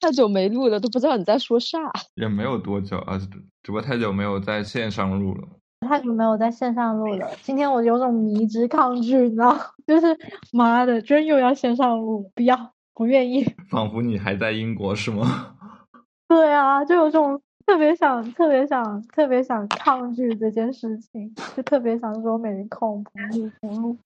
太久没录了，都不知道你在说啥。也没有多久啊，只不过太久没有在线上录了。太久没有在线上录了，今天我有种迷之抗拒，你知道，就是妈的，居然又要线上录，不要，不愿意。仿佛你还在英国是吗？对啊，就有种特别想、特别想、特别想抗拒这件事情，就特别想说没空不录不录。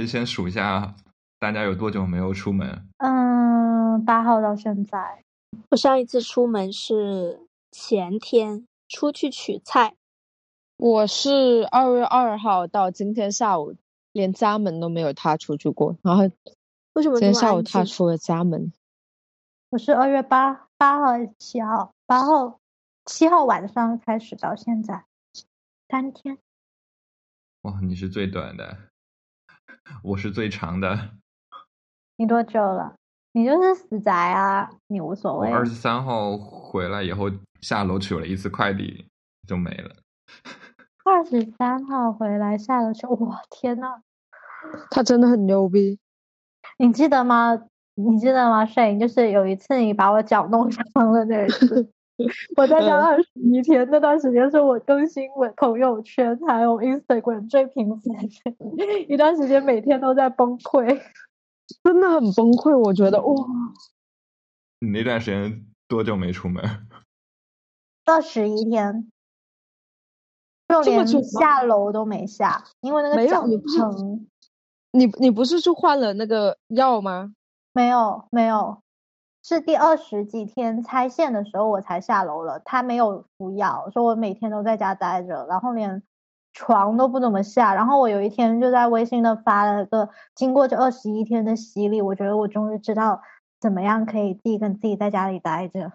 以先数一下大家有多久没有出门。嗯，八号到现在，我上一次出门是前天出去取菜，我是二月二号到今天下午，连家门都没有踏出去过，然后为什么今天下午？踏出了家门。我是二月八八号还是七号？八号七号晚上开始到现在，三天。哇，你是最短的，我是最长的。你多久了？你就是死宅啊，你无所谓。我二十三号回来以后下楼取了一次快递就没了。二十三号回来下楼取，哇天呐！他真的很牛逼，你记得吗？你记得吗？摄影就是有一次你把我脚弄伤了那一次，我在家嗯二十一天，那段时间是我更新我朋友圈还有 Instagram 最频繁的 一段时间，每天都在崩溃。真的很崩溃。我觉得哇，你那段时间多久没出门？二十一天，就连这么久下楼都没下，因为那个脚疼。你你不是去换了那个药吗？没有没有，是第二十几天拆线的时候我才下楼了。他没有服药，说我每天都在家待着，然后连床都不怎么下。然后我有一天就在微信的发了个，经过这二十一天的洗礼，我觉得我终于知道怎么样可以自己跟自己在家里待着，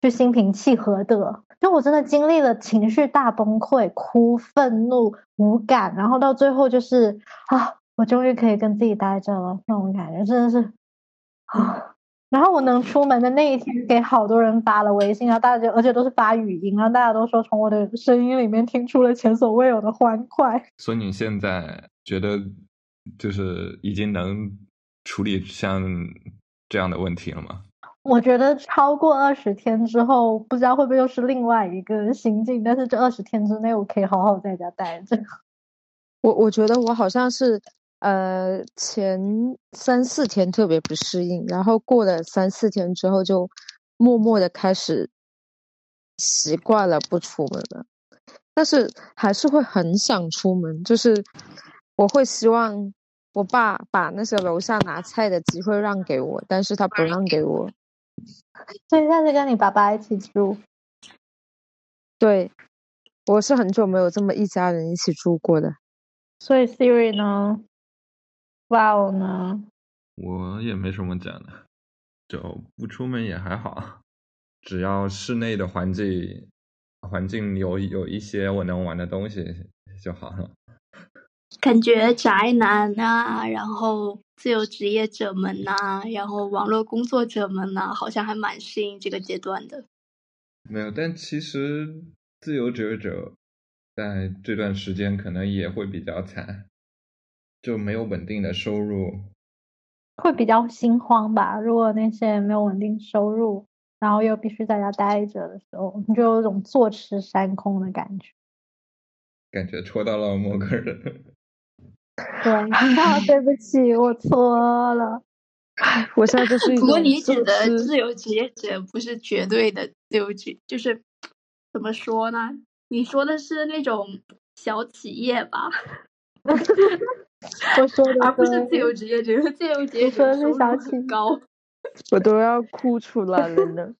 就心平气和的。就我真的经历了情绪大崩溃，哭、愤怒、无感，然后到最后就是啊，我终于可以跟自己待着了，那种感觉真的是啊。然后我能出门的那一天，给好多人发了微信，然后大家而且都是发语音，然后大家都说从我的声音里面听出了前所未有的欢快。所以你现在觉得就是已经能处理像这样的问题了吗？我觉得超过二十天之后，不知道会不会又是另外一个心境，但是这二十天之内，我可以好好在家待着。我我觉得我好像是呃前三四天特别不适应，然后过了三四天之后就默默的开始习惯了不出门了，但是还是会很想出门，就是我会希望我爸把那些楼下拿菜的机会让给我，但是他不让给我。所以下次跟你爸爸一起住，对，我是很久没有这么一家人一起住过的。所以 Siri 呢？Wow 呢？我也没什么讲的，就不出门也还好，只要室内的环境环境有有一些我能玩的东西就好了。感觉宅男啊，然后自由职业者们呐、然后网络工作者们呐、好像还蛮适应这个阶段的。没有，但其实自由职业者在这段时间可能也会比较惨，就没有稳定的收入。会比较心慌吧。如果那些没有稳定收入，然后又必须在家待着的时候，你就有一种坐吃山空的感觉。感觉戳到了某个人。对，啊，对不起，我错了。我现在就是一不过你指的自由职业者不是绝对的自由职，就是怎么说呢？你说的是那种小企业吧，我说的而不是自由职业者。自由职业你说的是者收入高。我都要哭出来了呢。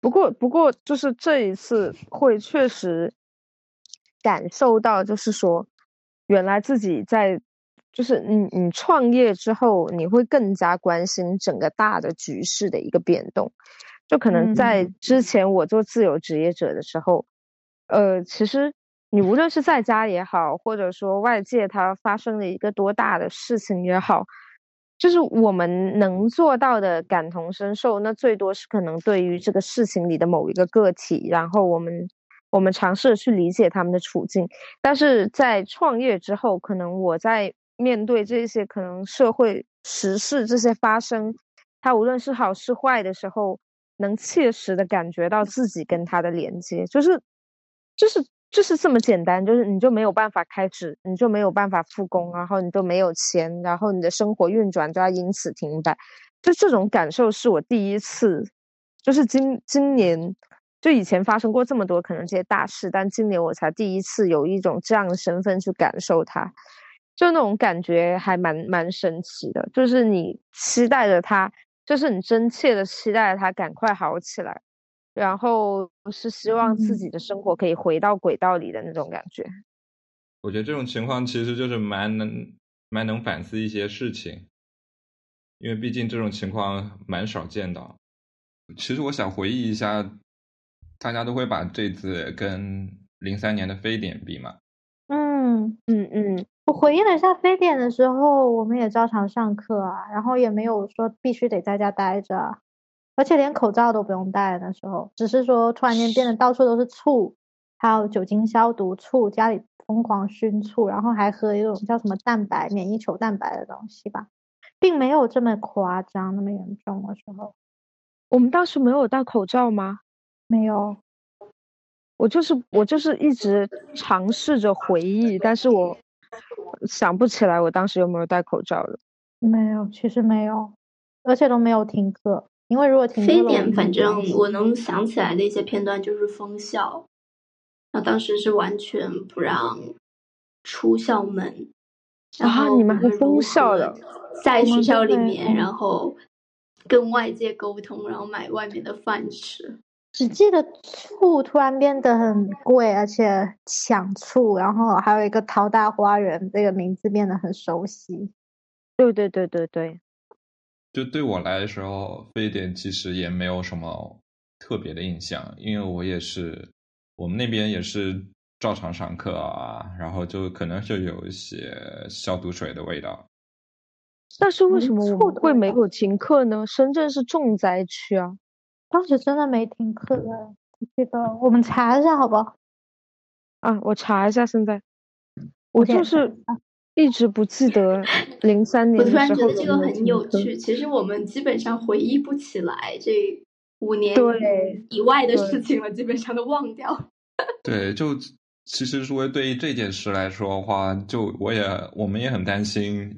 不过，不过就是这一次会确实感受到，就是说，原来自己在，就是你你创业之后，你会更加关心整个大的局势的一个变动。就可能在嗯之前我做自由职业者的时候，呃，其实你无论是在家也好，或者说外界它发生了一个多大的事情也好，就是我们能做到的感同身受，那最多是可能对于这个事情里的某一个个体，然后我们我们尝试去理解他们的处境。但是在创业之后，可能我在面对这些可能社会时事这些发生，它无论是好是坏的时候，能切实的感觉到自己跟它的连接，就是就是就是这么简单，就是你就没有办法开支，你就没有办法复工，然后你就没有钱，然后你的生活运转都要因此停摆。就这种感受是我第一次，就是今今年，就以前发生过这么多可能这些大事，但今年我才第一次有一种这样的身份去感受它，就那种感觉还蛮蛮神奇的，就是你期待着它，就是你真切的期待着它赶快好起来，然后是希望自嗯己的生活可以回到轨道里的那种感觉。我觉得这种情况其实就是蛮能蛮能反思一些事情，因为毕竟这种情况蛮少见到。其实我想回忆一下，大家都会把这次跟零三年的非典比嘛，嗯，嗯嗯，我回忆了一下非典的时候，我们也照常上课啊，然后也没有说必须得在家待着啊，而且连口罩都不用戴那时候，只是说突然间变得到处都是醋，还有酒精消毒醋，家里疯狂熏醋，然后还喝一种叫什么蛋白免疫球蛋白的东西吧，并没有这么夸张，那么严重的时候我们当时没有戴口罩吗？没有。我就是我就是一直尝试着回忆，但是我想不起来我当时有没有戴口罩了。没有，其实没有，而且都没有停课，因为如果非典，反正我能想起来的一些片段就是封校，那当时是完全不让出校门，然啊后你们还封校了在学校里面，嗯然后跟外界沟通，然后买外面的饭吃。只记得醋突然变得很贵，而且抢醋，然后还有一个桃大花园这个名字变得很熟悉。对对对对对，就对我来说，非典其实也没有什么特别的印象，因为我也是我们那边也是照常上课啊，然后就可能就有一些消毒水的味道。但是为什么会没有停课呢？深圳是重灾区啊。当时真的没停课的，我记得我们查一下好不好？啊，我查一下，现在我就是一直不记得零三年的时突然觉得这个很。有趣。其实我们基本上回忆不起来这五年对以外的事情了，基本上都忘掉。对，就其实说对于这件事来说的话，就我也我们也很担心，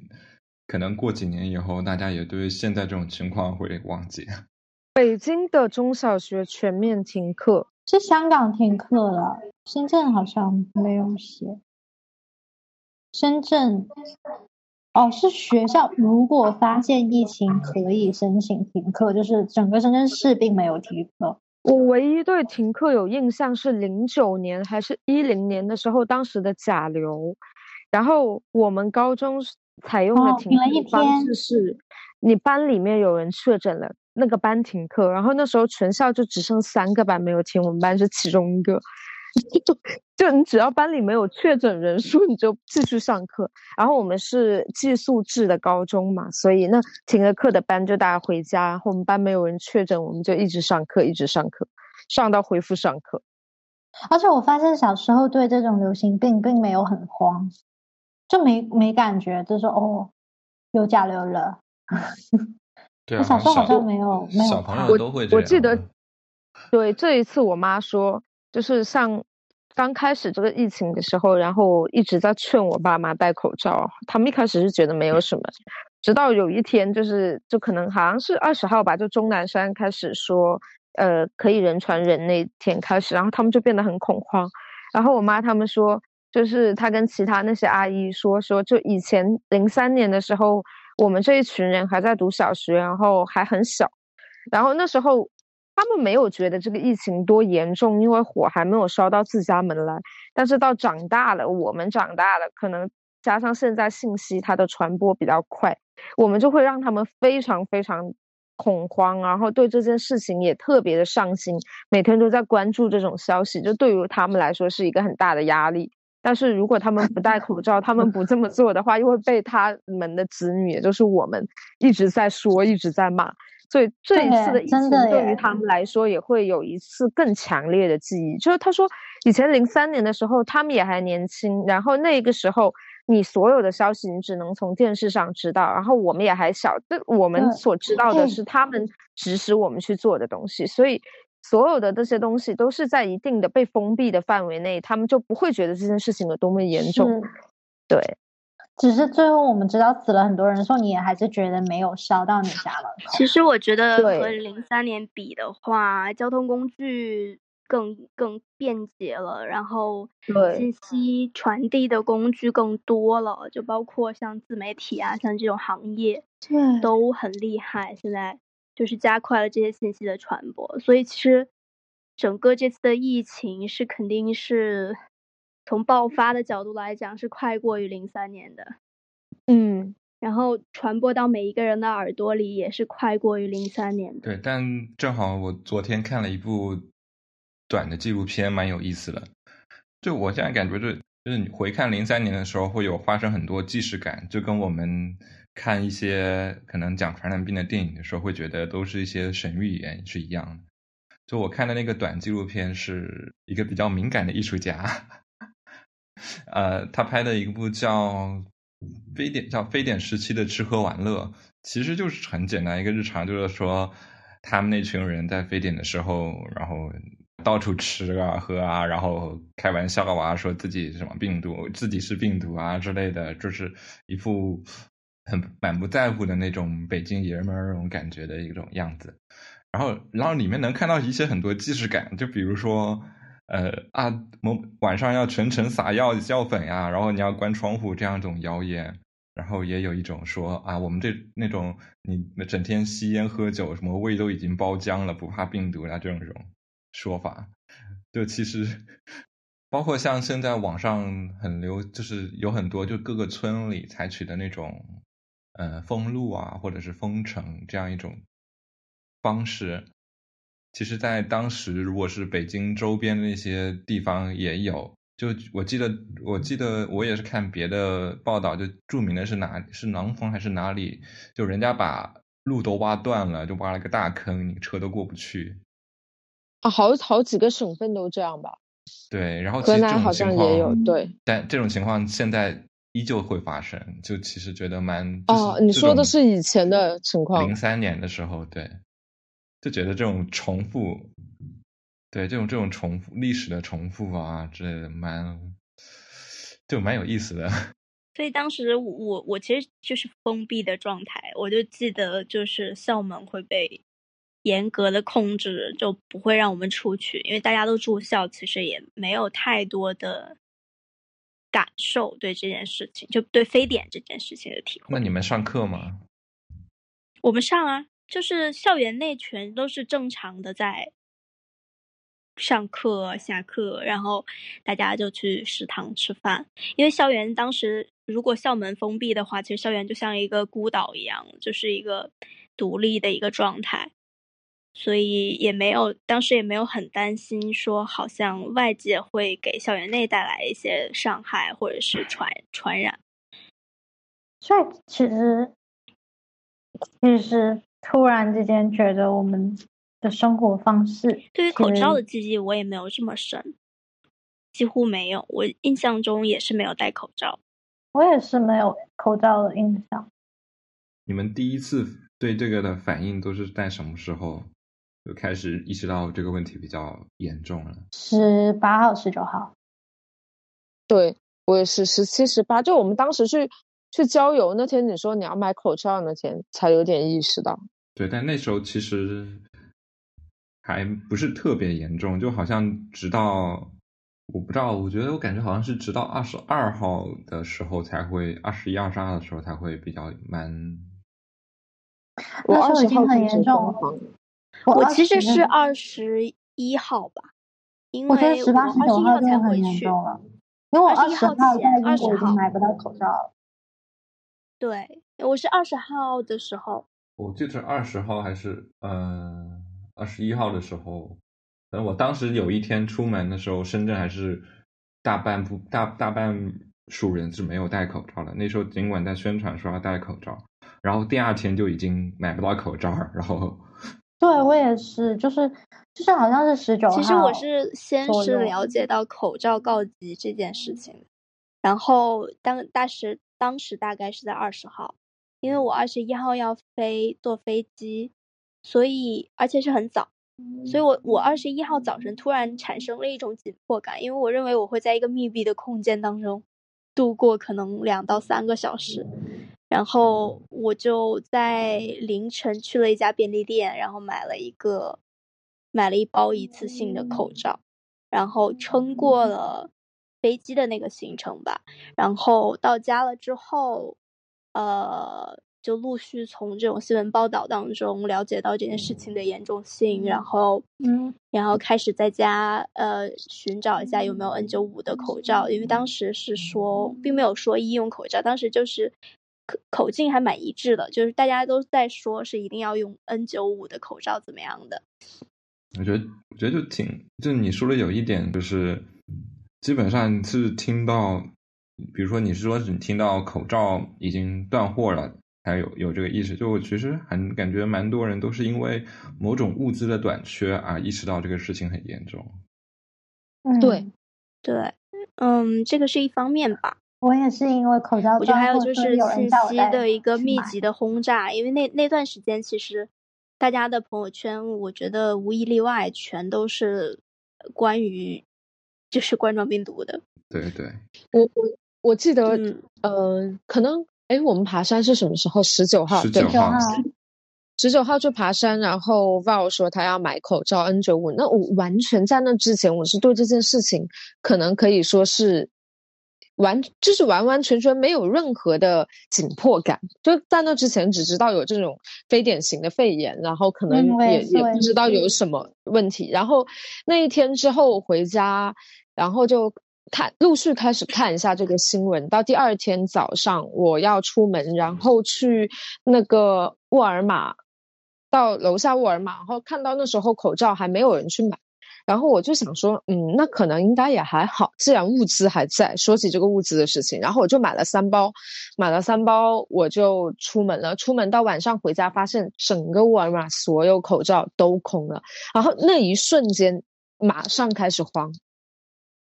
可能过几年以后，大家也对现在这种情况会忘记。北京的中小学全面停课，是香港停课了，深圳好像没有写。深圳，哦，是学校如果发现疫情可以申请停课，就是整个深圳市并没有停课。我唯一对停课有印象是零九年还是一零年的时候，当时的甲流，然后我们高中采用的哦停停了一课方天式是，你班里面有人确诊了，那个班停课，然后那时候全校就只剩三个班没有停，我们班是其中一个。就 就你只要班里没有确诊人数，你就继续上课。然后我们是寄宿制的高中嘛，所以那停了课的班就大家回家，然后我们班没有人确诊，我们就一直上课，一直上课，上到恢复上课。而且我发现小时候对这种流行病并没有很慌，就没没感觉，就说哦，有甲流了。对啊，我小时候好像没有没有小朋友都会这样。我记得对，这一次我妈说，就是像刚开始这个疫情的时候，然后一直在劝我爸妈戴口罩。他们一开始是觉得没有什么，直到有一天，就是就可能好像是二十号吧，就钟南山开始说，呃，可以人传人那天开始，然后他们就变得很恐慌。然后我妈他们说，就是她跟其他那些阿姨说，说就以前零三年的时候，我们这一群人还在读小学，然后还很小，然后那时候他们没有觉得这个疫情多严重，因为火还没有烧到自家门来。但是到长大了，我们长大了，可能加上现在信息它的传播比较快，我们就会让他们非常非常恐慌，然后对这件事情也特别的上心，每天都在关注这种消息，就对于他们来说是一个很大的压力。但是如果他们不戴口罩，他们不这么做的话，又会被他们的子女，也就是我们一直在说，一直在骂。所以这一次的疫情对于他们来说，也会有一次更强烈的记忆。就是他说，以前零三年的时候，他们也还年轻，然后那个时候，你所有的消息你只能从电视上知道，然后我们也还小，这我们所知道的是他们指使我们去做的东西，所以。所有的这些东西都是在一定的被封闭的范围内，他们就不会觉得这件事情有多么严重。对，只是最后我们知道死了很多人的时候，你也还是觉得没有烧到你家了。其实我觉得和零三年比的话，交通工具更更便捷了，然后信息传递的工具更多了，就包括像自媒体啊，像这种行业，都很厉害。现在。就是加快了这些信息的传播，所以其实整个这次的疫情是肯定是从爆发的角度来讲是快过于零三年的，嗯，然后传播到每一个人的耳朵里也是快过于零三年的。对，但正好我昨天看了一部短的纪录片，蛮有意思的。就我现在感觉，就就是你回看零三年的时候，会有发生很多既视感，就跟我们。看一些可能讲传染病的电影的时候，会觉得都是一些神预言是一样的。就我看的那个短纪录片，是一个比较敏感的艺术家，呃，他拍的一部叫《非典》叫《非典时期的吃喝玩乐》，其实就是很简单一个日常，就是说他们那群人在非典的时候，然后到处吃啊喝啊，然后开玩笑啊，说自己什么病毒，自己是病毒啊之类的，就是一副。很满不在乎的那种北京爷们儿那种感觉的一种样子，然后，然后里面能看到一些很多既视感，就比如说，呃啊，某晚上要全程撒药药粉呀，然后你要关窗户这样一种谣言，然后也有一种说啊，我们这那种你整天吸烟喝酒，什么胃都已经包浆了，不怕病毒啊这种这种说法，就其实包括像现在网上很流，就是有很多就各个村里采取的那种。呃，封路啊，或者是封城这样一种方式，其实，在当时，如果是北京周边的那些地方也有。就我记得，我记得我也是看别的报道，就著名的是哪是廊坊还是哪里，就人家把路都挖断了，就挖了个大坑，你车都过不去。啊，好好几个省份都这样吧？对，然后河南好像也有，对。但这种情况现在。依旧会发生，就其实觉得蛮哦，你说的是以前的情况，零三年的时候，对，就觉得这种重复，对这种这种重复历史的重复啊之类的，蛮就蛮有意思的。所以当时我我其实就是封闭的状态，我就记得就是校门会被严格的控制，就不会让我们出去，因为大家都住校，其实也没有太多的。感受对这件事情，就对非典这件事情的体会。那你们上课吗？我们上啊，就是校园内全都是正常的在上课、下课，然后大家就去食堂吃饭。因为校园当时如果校门封闭的话，其实校园就像一个孤岛一样，就是一个独立的一个状态。所以也没有，当时也没有很担心，说好像外界会给校园内带来一些伤害或者是传传染。所以其实，其实突然之间觉得我们的生活方式，对于口罩的记忆我也没有这么深，几乎没有。我印象中也是没有戴口罩，我也是没有口罩的印象。你们第一次对这个的反应都是在什么时候？就开始意识到这个问题比较严重了。十八号、十九号，对我也是十七、十八。就我们当时去去郊游那天，你说你要买口罩那天，才有点意识到。对，但那时候其实还不是特别严重，就好像直到我不知道，我觉得我感觉好像是直到二十二号的时候才会，二十一、二十二的时候才会比较蛮。我二十号很严重。我其实是二十一号吧，因为我二十一号才回去。因为我二21十号在英国已20号经买不到口罩了。对，我是二十号的时候，我记得是二十号还是嗯二十一号的时候，反正我当时有一天出门的时候，深圳还是大半部大大半数人是没有戴口罩的。那时候尽管在宣传说要戴口罩，然后第二天就已经买不到口罩，然后 对我也是，就是就是好像是十九号。其实我是先是了解到口罩告急这件事情，然后当当时当时大概是在二十号，因为我二十一号要飞坐飞机，所以而且是很早，所以我我二十一号早晨突然产生了一种紧迫感，因为我认为我会在一个密闭的空间当中度过可能两到三个小时，然后我就在凌晨去了一家便利店，然后买了一个买了一包一次性的口罩，然后撑过了飞机的那个行程吧。然后到家了之后，呃，就陆续从这种新闻报道当中了解到这件事情的严重性，然后嗯，然后开始在家呃寻找一下有没有 N 九五的口罩，因为当时是说并没有说医用口罩，当时就是口口径还蛮一致的，就是大家都在说是一定要用 N 九五的口罩怎么样的。我觉得，我觉得就挺，就你说的有一点，就是基本上是听到，比如说你是说你听到口罩已经断货了，才有有这个意识。就我其实很感觉蛮多人都是因为某种物资的短缺而意识到这个事情很严重。嗯对，对，嗯，这个是一方面吧。我也是因为口罩我觉得还有就是信息的一个密集的轰炸，因为那那段时间其实大家的朋友圈，我觉得无一例外全都是关于就是冠状病毒的。对对，我我我记得，嗯呃，可能哎，我们爬山是什么时候？十九号，十九号号，十九号去爬山，然后 Val 说他要买口罩 N 九五，那我完全在那之前，我是对这件事情可能可以说是完，就是完完全全没有任何的紧迫感，就在那之前只知道有这种非典型的肺炎，然后可能也也不知道有什么问题，然后那一天之后回家，然后就。看，陆续开始看一下这个新闻。到第二天早上，我要出门，然后去那个沃尔玛，到楼下沃尔玛，然后看到那时候口罩还没有人去买，然后我就想说，嗯，那可能应该也还好，既然物资还在。说起这个物资的事情，然后我就买了三包，买了三包，我就出门了。出门到晚上回家，发现整个沃尔玛所有口罩都空了，然后那一瞬间马上开始慌。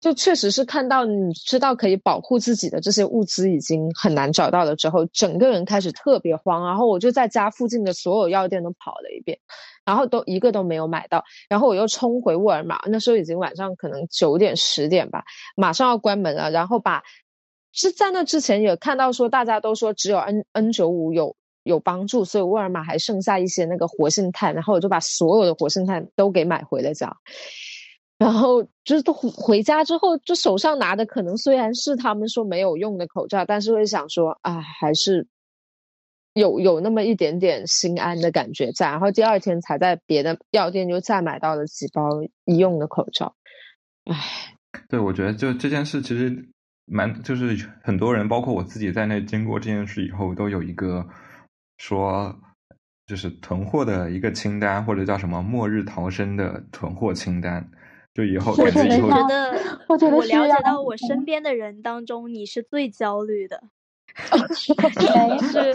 就确实是看到你知道可以保护自己的这些物资已经很难找到了之后，整个人开始特别慌，然后我就在家附近的所有药店都跑了一遍，然后都一个都没有买到，然后我又冲回沃尔玛，那时候已经晚上可能九点十点吧，马上要关门了，然后把是在那之前也看到说大家都说只有 N N 九五有有帮助，所以沃尔玛还剩下一些那个活性炭，然后我就把所有的活性炭都给买回了家。然后就是回回家之后，就手上拿的可能虽然是他们说没有用的口罩，但是会想说，啊，还是有有那么一点点心安的感觉在。然后第二天才在别的药店又再买到了几包医用的口罩。唉，对，我觉得就这件事其实蛮，就是很多人，包括我自己在内，经过这件事以后，都有一个说，就是囤货的一个清单，或者叫什么“末日逃生”的囤货清单。就以后我感觉以后觉得要觉得我觉得我了解到我身边的人当中，你是最焦虑的，谁是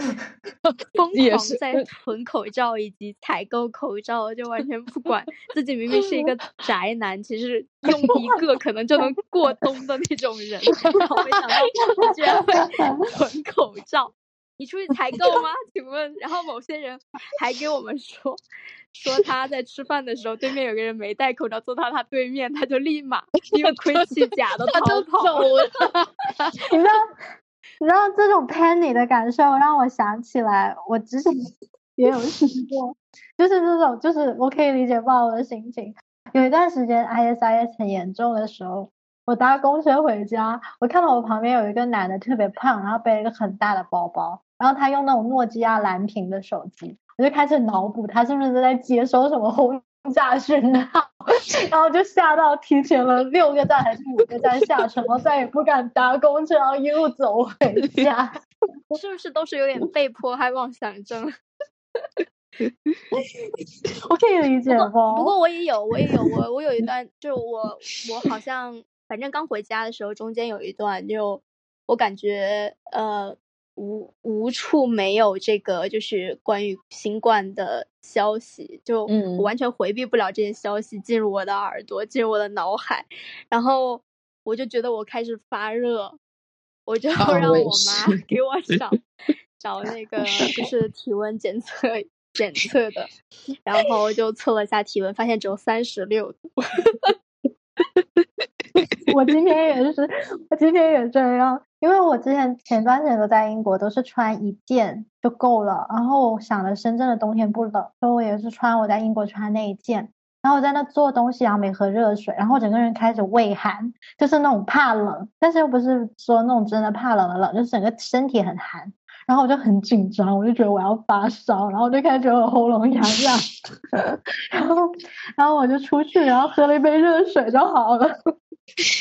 疯狂在囤口罩以及采购口罩，就完全不管自己明明是一个 宅男，其实用一个可能就能过冬的那种人，然后没想到你居然会囤口罩。你出去采购吗？请问，然后某些人还给我们说，说他在吃饭的时候，对面有个人没戴口罩，坐到他对面，他就立马 因为盔甲甲的 他就逃跑走了。你知道，你知道这种 panic 的感受让我想起来，我之前也有试过，就是这种，就是我可以理解爆我的心情。有一段时间 ISIS 很严重的时候，我搭公车回家，我看到我旁边有一个男的特别胖，然后背了一个很大的包包，然后他用那种诺基亚蓝屏的手机，我就开始脑补他是不是在接收什么轰炸讯号，然后就吓到提前了六个站还是五个站下车，然后再也不敢搭公车，然后一路走回家。是不是都是有点被迫害妄想症？我可以理解不不？过我也有，我也有，我我有一段，就我我好像反正刚回家的时候，中间有一段就我感觉呃无无处没有这个就是关于新冠的消息，就完全回避不了这些消息进入我的耳朵，进入我的脑海，然后我就觉得我开始发热，我就 让我妈给我找。找那个就是体温检测检测的，然后就测了一下体温，发现只有三十六度。我今天也是，我今天也这样，因为我之前前段时间都在英国，都是穿一件就够了。然后我想着深圳的冬天不冷，所以我也是穿我在英国穿那一件。然后我在那做东西，然后没喝热水，然后整个人开始畏寒，就是那种怕冷，但是又不是说那种真的怕冷的冷，就是整个身体很寒。然后我就很紧张，我就觉得我要发烧，然后我就开始觉得我喉咙痒痒，然后然后我就出去，然后喝了一杯热水就好了。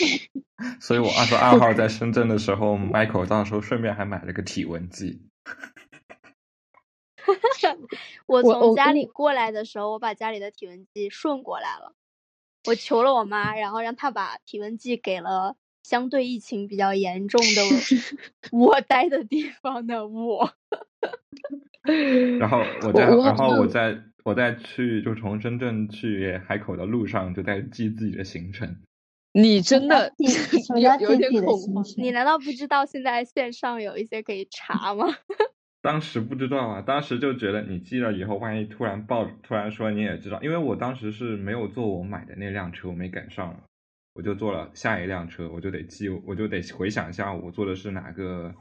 所以我二十二号在深圳的时候，Michael 到时候顺便还买了个体温计。我从家里过来的时候，我把家里的体温计顺过来了，我求了我妈，然后让她把体温计给了相对疫情比较严重的我待的地方的我。然后我在，然后我在我在去就从深圳去海口的路上，就在记自己的行程。你真的 有有点恐慌。你难道不知道现在线上有一些可以查吗？当时不知道啊，当时就觉得你记了以后，万一突然报，突然说你也知道，因为我当时是没有坐我买的那辆车，我没赶上，我就坐了下一辆车，我就得记，我就得回想一下我坐的是哪个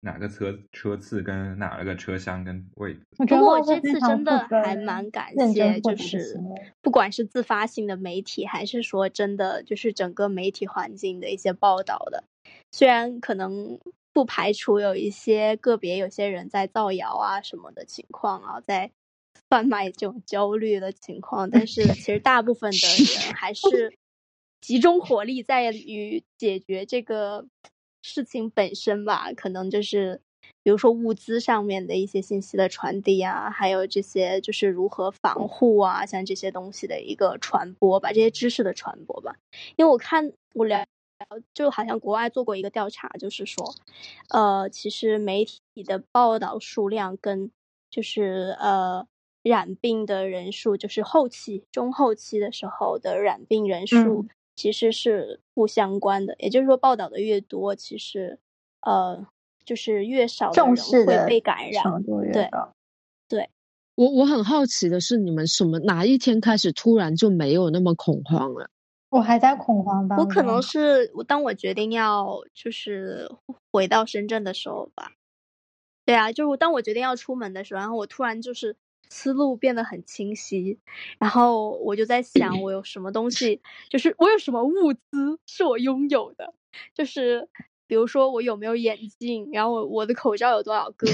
哪个车车次跟哪个车厢跟位置。我觉得不过我这次真的还蛮感谢，就是不管是自发性的媒体，还是说真的就是整个媒体环境的一些报道的，虽然可能不排除有一些个别有些人在造谣啊什么的情况啊，在贩卖这种焦虑的情况，但是其实大部分的人还是集中火力在于解决这个事情本身吧，可能就是比如说物资上面的一些信息的传递啊，还有这些就是如何防护啊，像这些东西的一个传播吧，这些知识的传播吧。因为我看我了，就好像国外做过一个调查，就是说，呃，其实媒体的报道数量跟就是呃染病的人数，就是后期中后期的时候的染病人数。嗯其实是不相关的，也就是说，报道的越多，其实呃，就是越少重视会被感染。对对。我我很好奇的是，你们什么哪一天开始突然就没有那么恐慌了？我还在恐慌当中。我可能是我当我决定要就是回到深圳的时候吧。对啊，就是当我决定要出门的时候，然后我突然就是思路变得很清晰，然后我就在想，我有什么东西，就是我有什么物资是我拥有的，就是比如说我有没有眼镜，然后我我的口罩有多少个，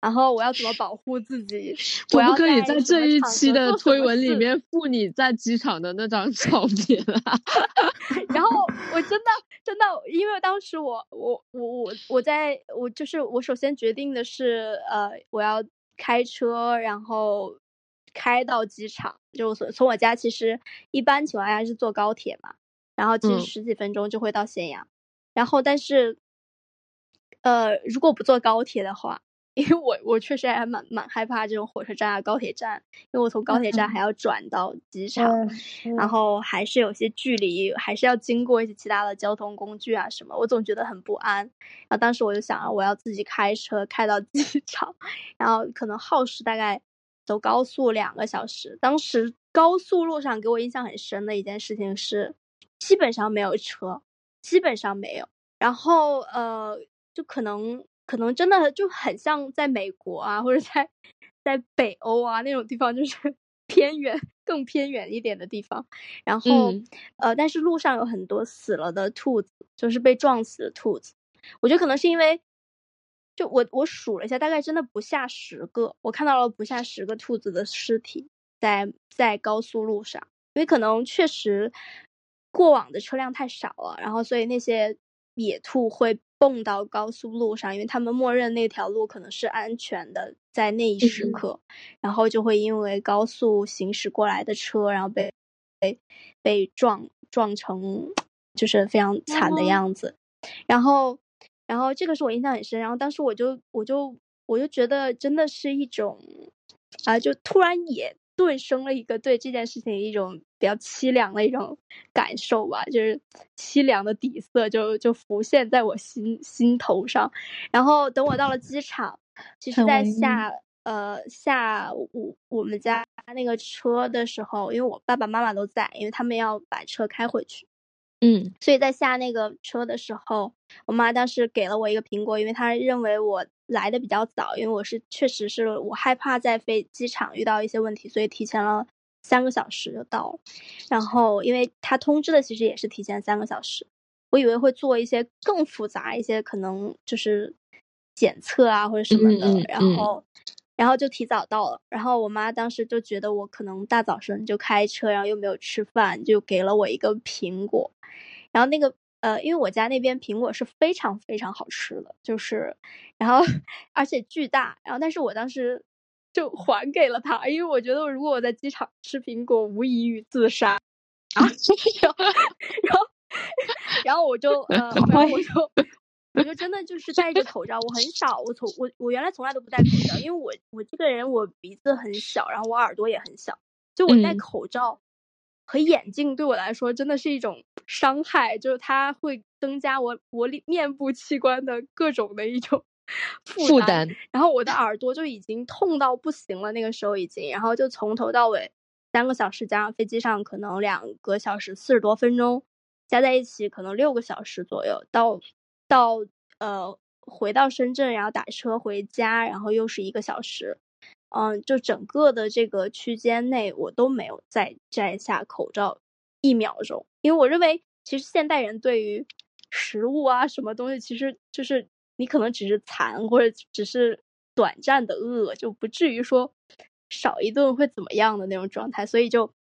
然后我要怎么保护自己，我不可以在这一期的推文里面附你在机场的那张照片啊？然后我真的真的，因为当时我我我我我在我就是我首先决定的是呃我要开车，然后开到机场，就从从我家其实一般情况下是坐高铁嘛，然后其实嗯十几分钟就会到咸阳，然后但是呃如果不坐高铁的话。因为我我确实还蛮蛮害怕这种火车站啊、高铁站，因为我从高铁站还要转到机场，然后还是有些距离，还是要经过一些其他的交通工具啊什么，我总觉得很不安。然后当时我就想啊，我要自己开车开到机场，然后可能耗时大概走高速两个小时。当时高速路上给我印象很深的一件事情是，基本上没有车，基本上没有。然后呃，就可能可能真的就很像在美国啊，或者在在北欧啊那种地方，就是 偏远更偏远一点的地方。然后、嗯呃，但是路上有很多死了的兔子，就是被撞死的兔子。我觉得可能是因为，就我我数了一下，大概真的不下十个，我看到了不下十个兔子的尸体在在高速路上，因为可能确实过往的车辆太少了，然后所以那些野兔会蹦到高速路上，因为他们默认那条路可能是安全的，在那一时嗯。刻，然后就会因为高速行驶过来的车，然后被被被撞撞成就是非常惨的哦样子，然后然后这个是我印象很深，然后当时我就我就我就觉得真的是一种啊、就突然也顿生了一个对这件事情一种比较凄凉的一种感受吧，就是凄凉的底色就就浮现在我心心头上。然后等我到了机场，其实在下呃下午我们家那个车的时候，因为我爸爸妈妈都在，因为他们要把车开回去。嗯所以在下那个车的时候，我妈当时给了我一个苹果，因为她认为我来的比较早，因为我是确实是我害怕在飞机场遇到一些问题，所以提前了三个小时就到了。然后因为他通知的其实也是提前三个小时，我以为会做一些更复杂一些，可能就是检测啊或者什么的，嗯嗯然后。然后就提早到了，然后我妈当时就觉得我可能大早晨就开车，然后又没有吃饭，就给了我一个苹果。然后那个呃，因为我家那边苹果是非常非常好吃的，就是，然后 而且巨大，然后但是我当时就还给了他，因为我觉得如果我在机场吃苹果，无异于自杀。啊，然后然后然后我就呃，然后我就。我就真的就是戴着口罩，我很少，我从我我原来从来都不戴口罩，因为我我这个人我鼻子很小，然后我耳朵也很小，就我戴嗯。口罩和眼镜对我来说真的是一种伤害，就是它会增加我我里面部器官的各种的一种负负担然后我的耳朵就已经痛到不行了，那个时候已经，然后就从头到尾三个小时，加上飞机上可能两个小时四十多分钟，加在一起可能六个小时左右，到到呃回到深圳，然后打车回家，然后又是一个小时，嗯，就整个的这个区间内，我都没有再摘下口罩一秒钟，因为我认为其实现代人对于食物啊什么东西，其实就是你可能只是馋或者只是短暂的饿，就不至于说少一顿会怎么样的那种状态，所以就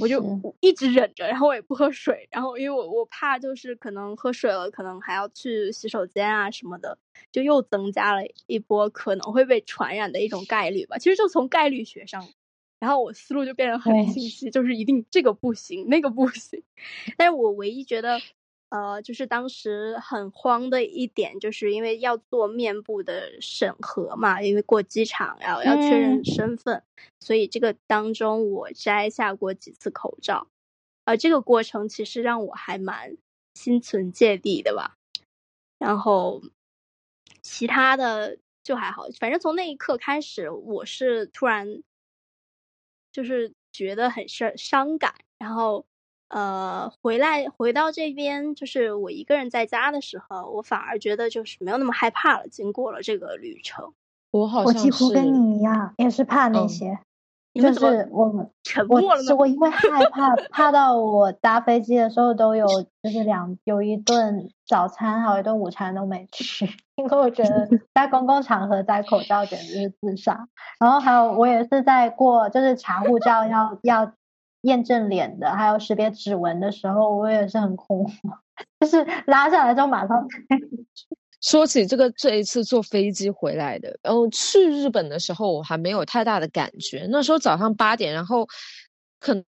我就一直忍着，然后我也不喝水，然后因为我我怕就是可能喝水了，可能还要去洗手间啊什么的，就又增加了一波可能会被传染的一种概率吧。其实就从概率学上，然后我思路就变得很清晰，就是一定这个不行，那个不行。但是我唯一觉得，呃，就是当时很慌的一点，就是因为要做面部的审核嘛，因为过机场，然后要确认嗯身份，所以这个当中我摘下过几次口罩，呃，这个过程其实让我还蛮心存芥蒂的吧。然后其他的就还好，反正从那一刻开始，我是突然就是觉得很伤伤感，然后呃回来回到这边，就是我一个人在家的时候，我反而觉得就是没有那么害怕了。经过了这个旅程，我我好像是几乎跟你一样，也是怕那嗯些。就是我们，沉我默了呢？是我因为害怕，怕到我搭飞机的时候都有，就是两有一顿早餐还有一顿午餐都没吃，因为我觉得 在公共场合戴口罩简直是自杀。然后还有我也是在过，就是查护照要要验证脸的，还有识别指纹的时候，我也是很恐慌，就是拉下来之后马上说起这个，这一次坐飞机回来的，然后去日本的时候，我还没有太大的感觉。那时候早上八点，然后可能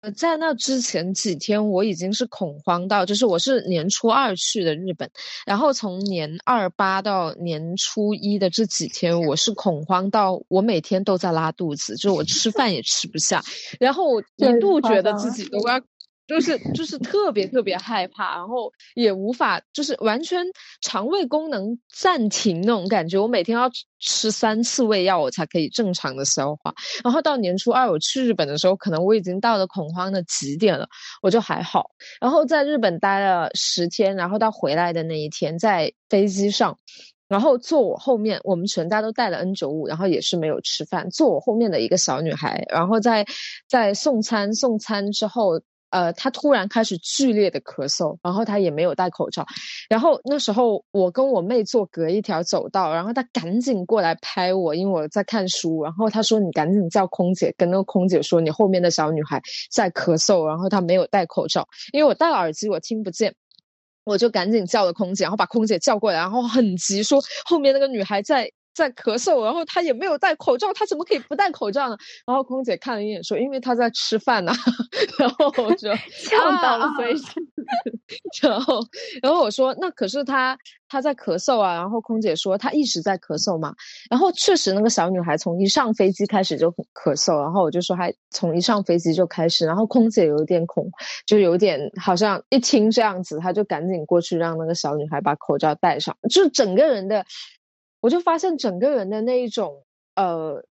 呃在那之前几天，我已经是恐慌到，就是我是年初二去的日本，然后从年二八到年初一的这几天，我是恐慌到我每天都在拉肚子，就是我吃饭也吃不下，然后我一度觉得自己都要。就是就是特别特别害怕，然后也无法就是完全肠胃功能暂停那种感觉。我每天要吃三次胃药，我才可以正常的消化。然后到年初二我去日本的时候，可能我已经到了恐慌的极点了，我就还好。然后在日本待了十天，然后到回来的那一天，在飞机上。然后坐我后面，我们全家都带了 N 九五，然后也是没有吃饭。坐我后面的一个小女孩，然后在在送餐送餐之后，呃，他突然开始剧烈的咳嗽，然后他也没有戴口罩。然后那时候我跟我妹坐隔一条走道，然后他赶紧过来拍我，因为我在看书。然后他说：“你赶紧叫空姐，跟那个空姐说，你后面的小女孩在咳嗽，然后她没有戴口罩。因为我戴了耳机，我听不见。”我就赶紧叫了空姐，然后把空姐叫过来，然后很急说后面那个女孩在在咳嗽，然后他也没有戴口罩，他怎么可以不戴口罩呢？然后空姐看了一眼说，因为他在吃饭呢。然后我说 呛到了，所以是。然后然后我说那可是他他在咳嗽啊。然后空姐说他一直在咳嗽嘛。然后确实那个小女孩从一上飞机开始就咳嗽，然后我就说还从一上飞机就开始。然后空姐有点恐，就有点好像一听这样子，她就赶紧过去让那个小女孩把口罩戴上，就整个人的。我就发现整个人的那一种呃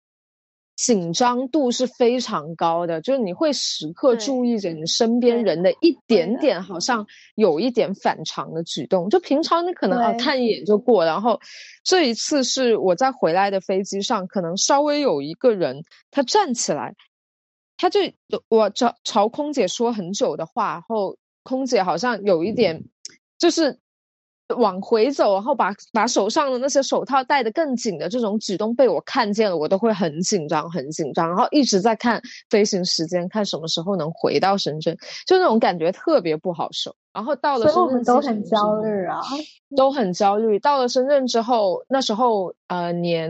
紧张度是非常高的，就是你会时刻注意着你身边人的一点点，好像有一点反常的举动。就平常你可能啊看一眼就过，然后这一次是我在回来的飞机上，可能稍微有一个人他站起来，他就我朝朝空姐说很久的话，然后空姐好像有一点就是。往回走，然后把把手上的那些手套戴得更紧的这种举动被我看见了，我都会很紧张，很紧张，然后一直在看飞行时间，看什么时候能回到深圳，就那种感觉特别不好受。然后到了深圳，我们都很焦虑啊，都很焦虑。到了深圳之后，那时候呃年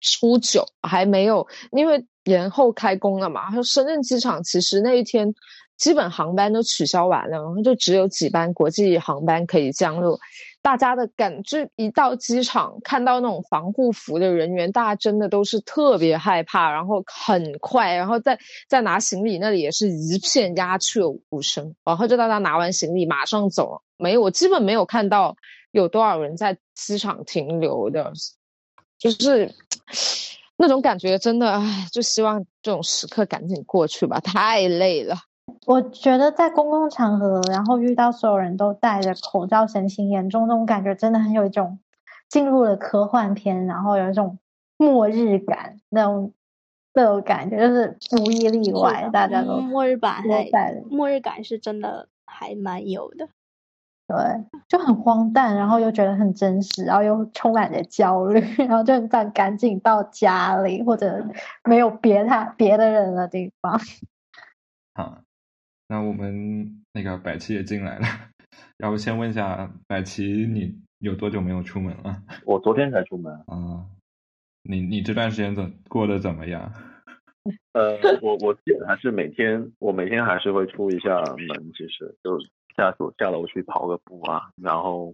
初九还没有，因为延后开工了嘛。然后深圳机场其实那一天。基本航班都取消完了，然后就只有几班国际航班可以降落。大家的感就一到机场看到那种防护服的人员，大家真的都是特别害怕，然后很快，然后再再拿行李那里也是一片鸦雀无声，然后就大家拿完行李马上走。没有，我基本没有看到有多少人在机场停留的，就是 那种感觉，真的唉，就希望这种时刻赶紧过去吧，太累了。我觉得在公共场合，然后遇到所有人都戴着口罩、神情严重那种感觉，真的很有一种进入了科幻片，然后有一种末日感那种那种感觉，就是无一例外，大家都末日感还末日感是真的还蛮有的，对，就很荒诞，然后又觉得很真实，然后又充满着焦虑，然后就想赶紧到家里或者没有别他别的人的地方，好。那我们那个百奇也进来了，要不先问一下百奇，你有多久没有出门了？我昨天才出门啊。你你这段时间怎过得怎么样？呃，我我基本还是每天，我每天还是会出一下门，其实就下楼下楼去跑个步啊，然后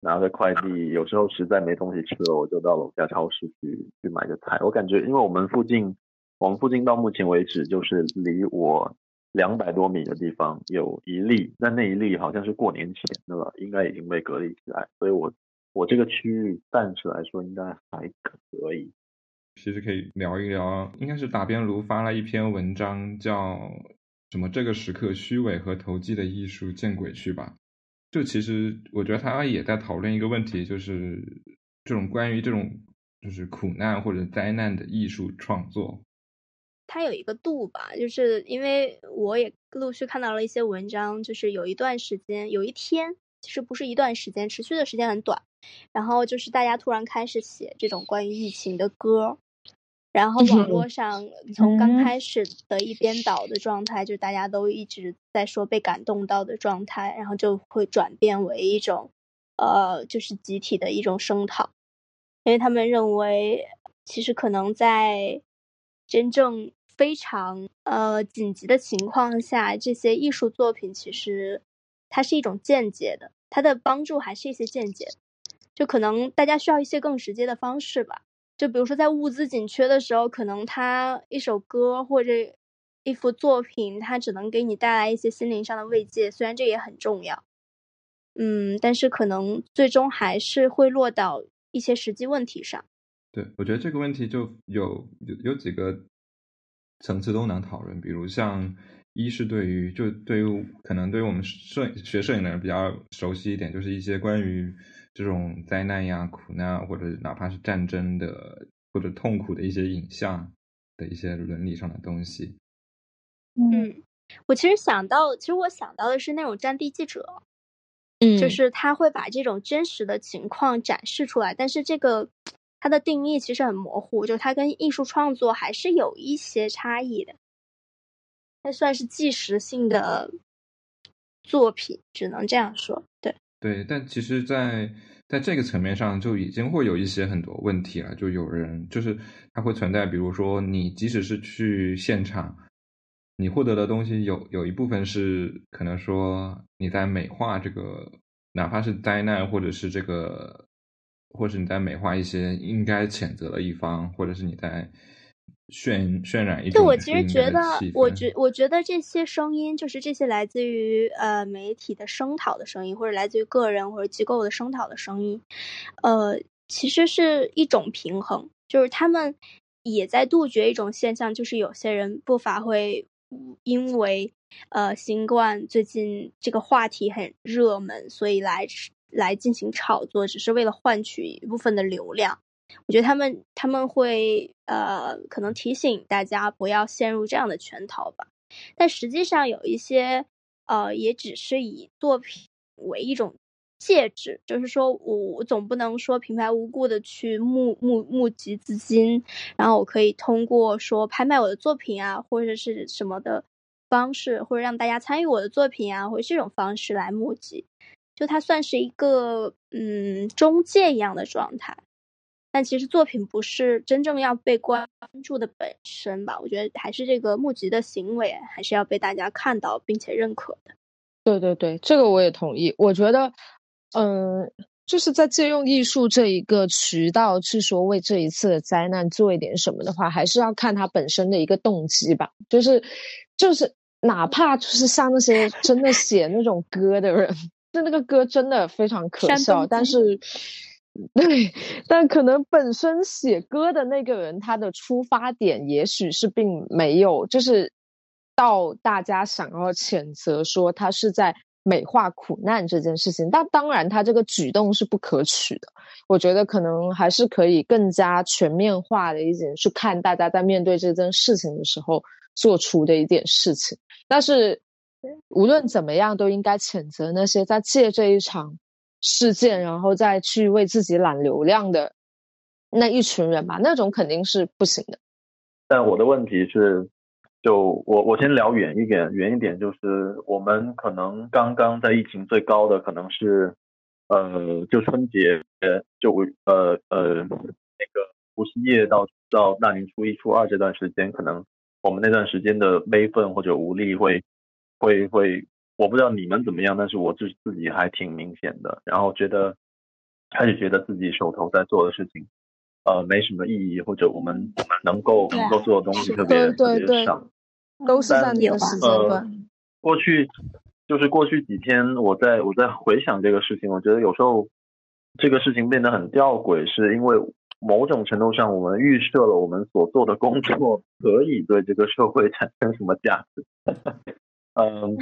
拿个快递，有时候实在没东西吃了，我就到楼下超市去去买个菜。我感觉，因为我们附近，我们附近到目前为止就是离我。两百多米的地方有一例，但那一例好像是过年前的了，应该已经被隔离起来。所以我我这个区域暂时来说应该还可以。其实可以聊一聊，应该是打边炉发了一篇文章，叫什么“这个时刻虚伪和投机的艺术见鬼去吧”。就其实我觉得他也在讨论一个问题，就是这种关于这种就是苦难或者灾难的艺术创作。它有一个度吧，就是因为我也陆续看到了一些文章，就是有一段时间，有一天，其实不是一段时间，持续的时间很短，然后就是大家突然开始写这种关于疫情的歌，然后网络上 从刚开始的一边倒的状态，就大家都一直在说被感动到的状态，然后就会转变为一种，呃，就是集体的一种声讨，因为他们认为，其实可能在真正。非常呃紧急的情况下，这些艺术作品其实它是一种间接的，它的帮助还是一些间接，就可能大家需要一些更直接的方式吧。就比如说在物资紧缺的时候，可能他一首歌或者一幅作品，它只能给你带来一些心灵上的慰藉，虽然这也很重要，嗯，但是可能最终还是会落到一些实际问题上。对，我觉得这个问题就有有有几个。层次都能讨论，比如像一是对于就对于可能对于我们摄学摄影的人比较熟悉一点，就是一些关于这种灾难呀、苦难或者哪怕是战争的或者痛苦的一些影像的一些伦理上的东西。嗯，我其实想到，其实我想到的是那种战地记者，嗯，就是他会把这种真实的情况展示出来，但是这个它的定义其实很模糊，就它跟艺术创作还是有一些差异的。它算是纪实性的作品，只能这样说。对，对，但其实在，在这个层面上就已经会有一些很多问题了。就有人就是它会存在，比如说你即使是去现场，你获得的东西有有一部分是可能说你在美化这个，哪怕是灾难，或者是这个，或者你在美化一些应该谴责的一方，或者是你在。渲渲染一种对我其实觉得，我觉觉我觉得这些声音，就是这些来自于呃媒体的声讨的声音，或者来自于个人或者机构的声讨的声音，呃，其实是一种平衡，就是他们也在杜绝一种现象，就是有些人不乏会因为呃新冠最近这个话题很热门，所以来来进行炒作，只是为了换取一部分的流量。我觉得他们他们会呃，可能提醒大家不要陷入这样的圈套吧。但实际上有一些呃，也只是以作品为一种介质，就是说我我总不能说平白无故的去募募募集资金，然后我可以通过说拍卖我的作品啊，或者是什么的方式，或者让大家参与我的作品啊，或者这种方式来募集，就它算是一个嗯中介一样的状态。但其实作品不是真正要被关注的本身吧？我觉得还是这个募集的行为还是要被大家看到并且认可的。对对对，这个我也同意。我觉得，嗯，就是在借用艺术这一个渠道去说为这一次的灾难做一点什么的话，还是要看它本身的一个动机吧。就是，就是哪怕就是像那些真的写那种歌的人，就那个歌真的非常可笑，但是。对，但可能本身写歌的那个人，他的出发点也许是并没有，就是到大家想要谴责说他是在美化苦难这件事情。但当然，他这个举动是不可取的。我觉得可能还是可以更加全面化的一点去看大家在面对这件事情的时候做出的一点事情。但是无论怎么样，都应该谴责那些在借这一场。事件，然后再去为自己揽流量的那一群人吧，那种肯定是不行的。但我的问题是，就我我先聊远一点，远一点就是我们可能刚刚在疫情最高的可能是，呃，就春节，就呃呃那个除夕夜到到大年初一、初二这段时间，可能我们那段时间的悲愤或者无力会会会。我不知道你们怎么样，但是我自自己还挺明显的，然后觉得开始觉得自己手头在做的事情，呃，没什么意义，或者我们我们能够能够做的东西特别特别少，都是在那个时间段。过去就是过去几天，我在我在回想这个事情，我觉得有时候这个事情变得很吊诡，是因为某种程度上我们预设了我们所做的工作可以对这个社会产生什么价值。嗯，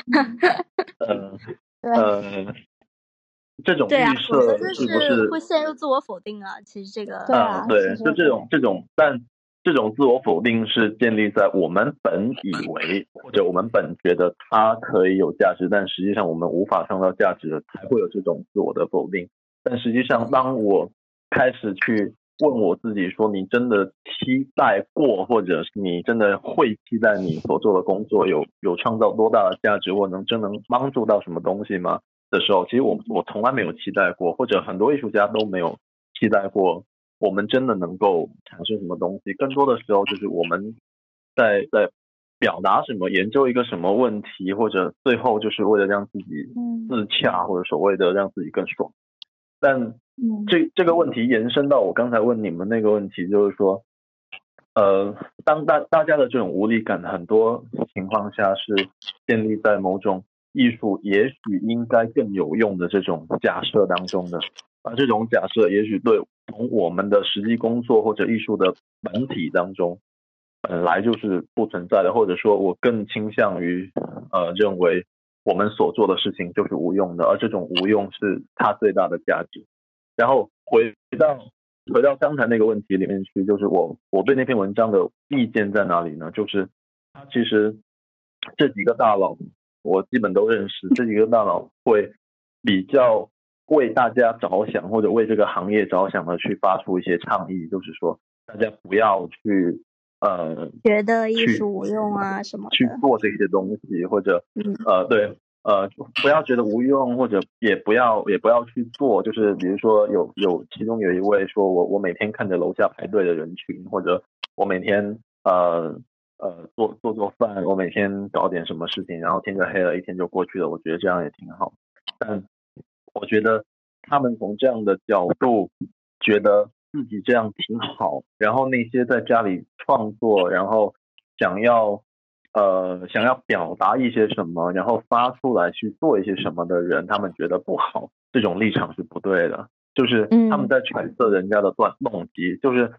这种预设是不是会陷入自我否定啊？其实这个，啊，对，就这种这种，但这种自我否定是建立在我们本以为或者我们本觉得它可以有价值，但实际上我们无法创造价值的，才会有这种自我的否定。但实际上，当我开始去。问我自己说：“你真的期待过，或者是你真的会期待你所做的工作有有创造多大的价值，或能真能帮助到什么东西吗？”的时候，其实我我从来没有期待过，或者很多艺术家都没有期待过，我们真的能够产生什么东西。更多的时候，就是我们在在表达什么，研究一个什么问题，或者最后就是为了让自己自洽，或者所谓的让自己更爽。但这这个问题延伸到我刚才问你们那个问题，就是说，呃，当大大家的这种无力感，很多情况下是建立在某种艺术也许应该更有用的这种假设当中的，而这种假设也许对从我们的实际工作或者艺术的本体当中本来就是不存在的，或者说我更倾向于呃认为。我们所做的事情就是无用的，而这种无用是它最大的价值。然后回到回到刚才那个问题里面去，就是我我对那篇文章的意见在哪里呢？就是它其实这几个大佬我基本都认识，这几个大佬会比较为大家着想或者为这个行业着想的去发出一些倡议，就是说大家不要去呃觉得艺术无用啊什么去。做这些东西，或者嗯呃对呃不要觉得无用，或者也不要也不要去做，就是比如说有有其中有一位说我我每天看着楼下排队的人群，或者我每天呃呃做做做饭，我每天搞点什么事情，然后天就黑了，一天就过去了，我觉得这样也挺好。但我觉得他们从这样的角度觉得自己这样挺好，然后那些在家里创作，然后想要呃想要表达一些什么，然后发出来去做一些什么的人，他们觉得不好，这种立场是不对的。就是嗯他们在揣测人家的动动机，就是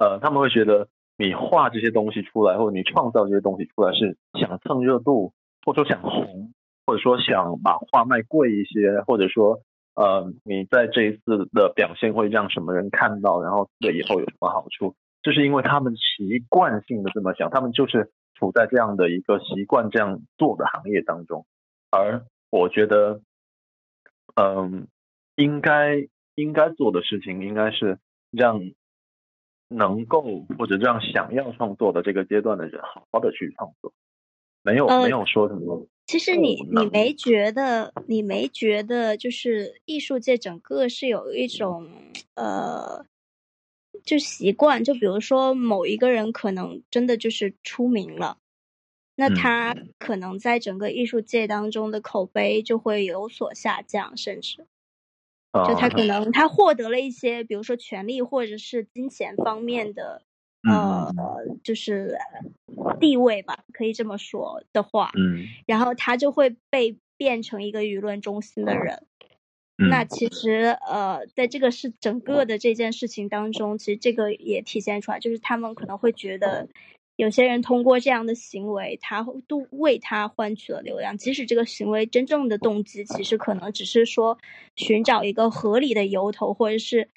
呃他们会觉得你画这些东西出来，或者你创造这些东西出来是想蹭热度，或者说想红，或者说想把画卖贵一些，或者说呃你在这一次的表现会让什么人看到，然后对以后有什么好处，就是因为他们习惯性的这么想，他们就是处在这样的一个习惯这样做的行业当中，而我觉得，嗯，应该应该做的事情应该是让能够或者让想要创作的这个阶段的人好好的去创作，没有、呃没有说什么其实你你没觉得你没觉得就是艺术界整个是有一种呃，就习惯，就比如说某一个人可能真的就是出名了，那嗯他可能在整个艺术界当中的口碑就会有所下降，甚至。啊就他可能。他获得了一些，比如说权力或者是金钱方面的呃嗯，就是地位吧，可以这么说的话，嗯。然后他就会被变成一个舆论中心的人。嗯。那其实呃，在这个是整个的这件事情当中，其实这个也体现出来，就是他们可能会觉得，有些人通过这样的行为，他都为他换取了流量，即使这个行为真正的动机其实可能只是说寻找一个合理的由头，或者是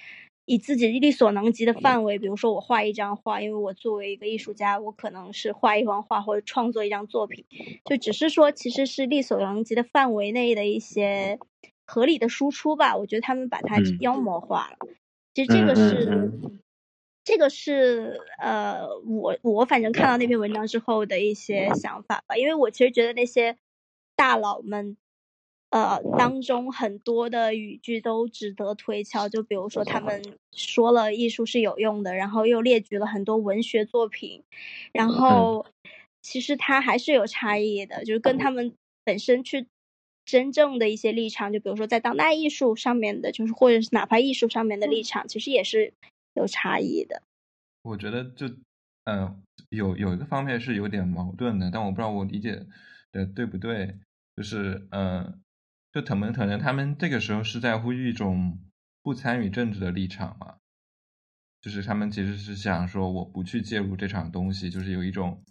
以自己力所能及的范围，比如说我画一张画，因为我作为一个艺术家，我可能是画一张画或者创作一张作品，就只是说其实是力所能及的范围内的一些合理的输出吧。我觉得他们把它嗯妖魔化了。其实这个嗯是，嗯这个是呃，我我反正看到那篇文章之后的一些想法吧，因为我其实觉得那些大佬们。呃，当中很多的语句都值得推敲，就比如说他们说了艺术是有用的，然后又列举了很多文学作品，然后其实它还是有差异的，就是跟他们本身去真正的一些立场，就比如说在当代艺术上面的，就是或者是哪怕艺术上面的立场，其实也是有差异的。我觉得就嗯、呃有有一个方面是有点矛盾的，但我不知道我理解的对不对。就是呃，就可能可能他们这个时候是在呼吁一种不参与政治的立场嘛，就是他们其实是想说我不去介入这场东西，就是有一种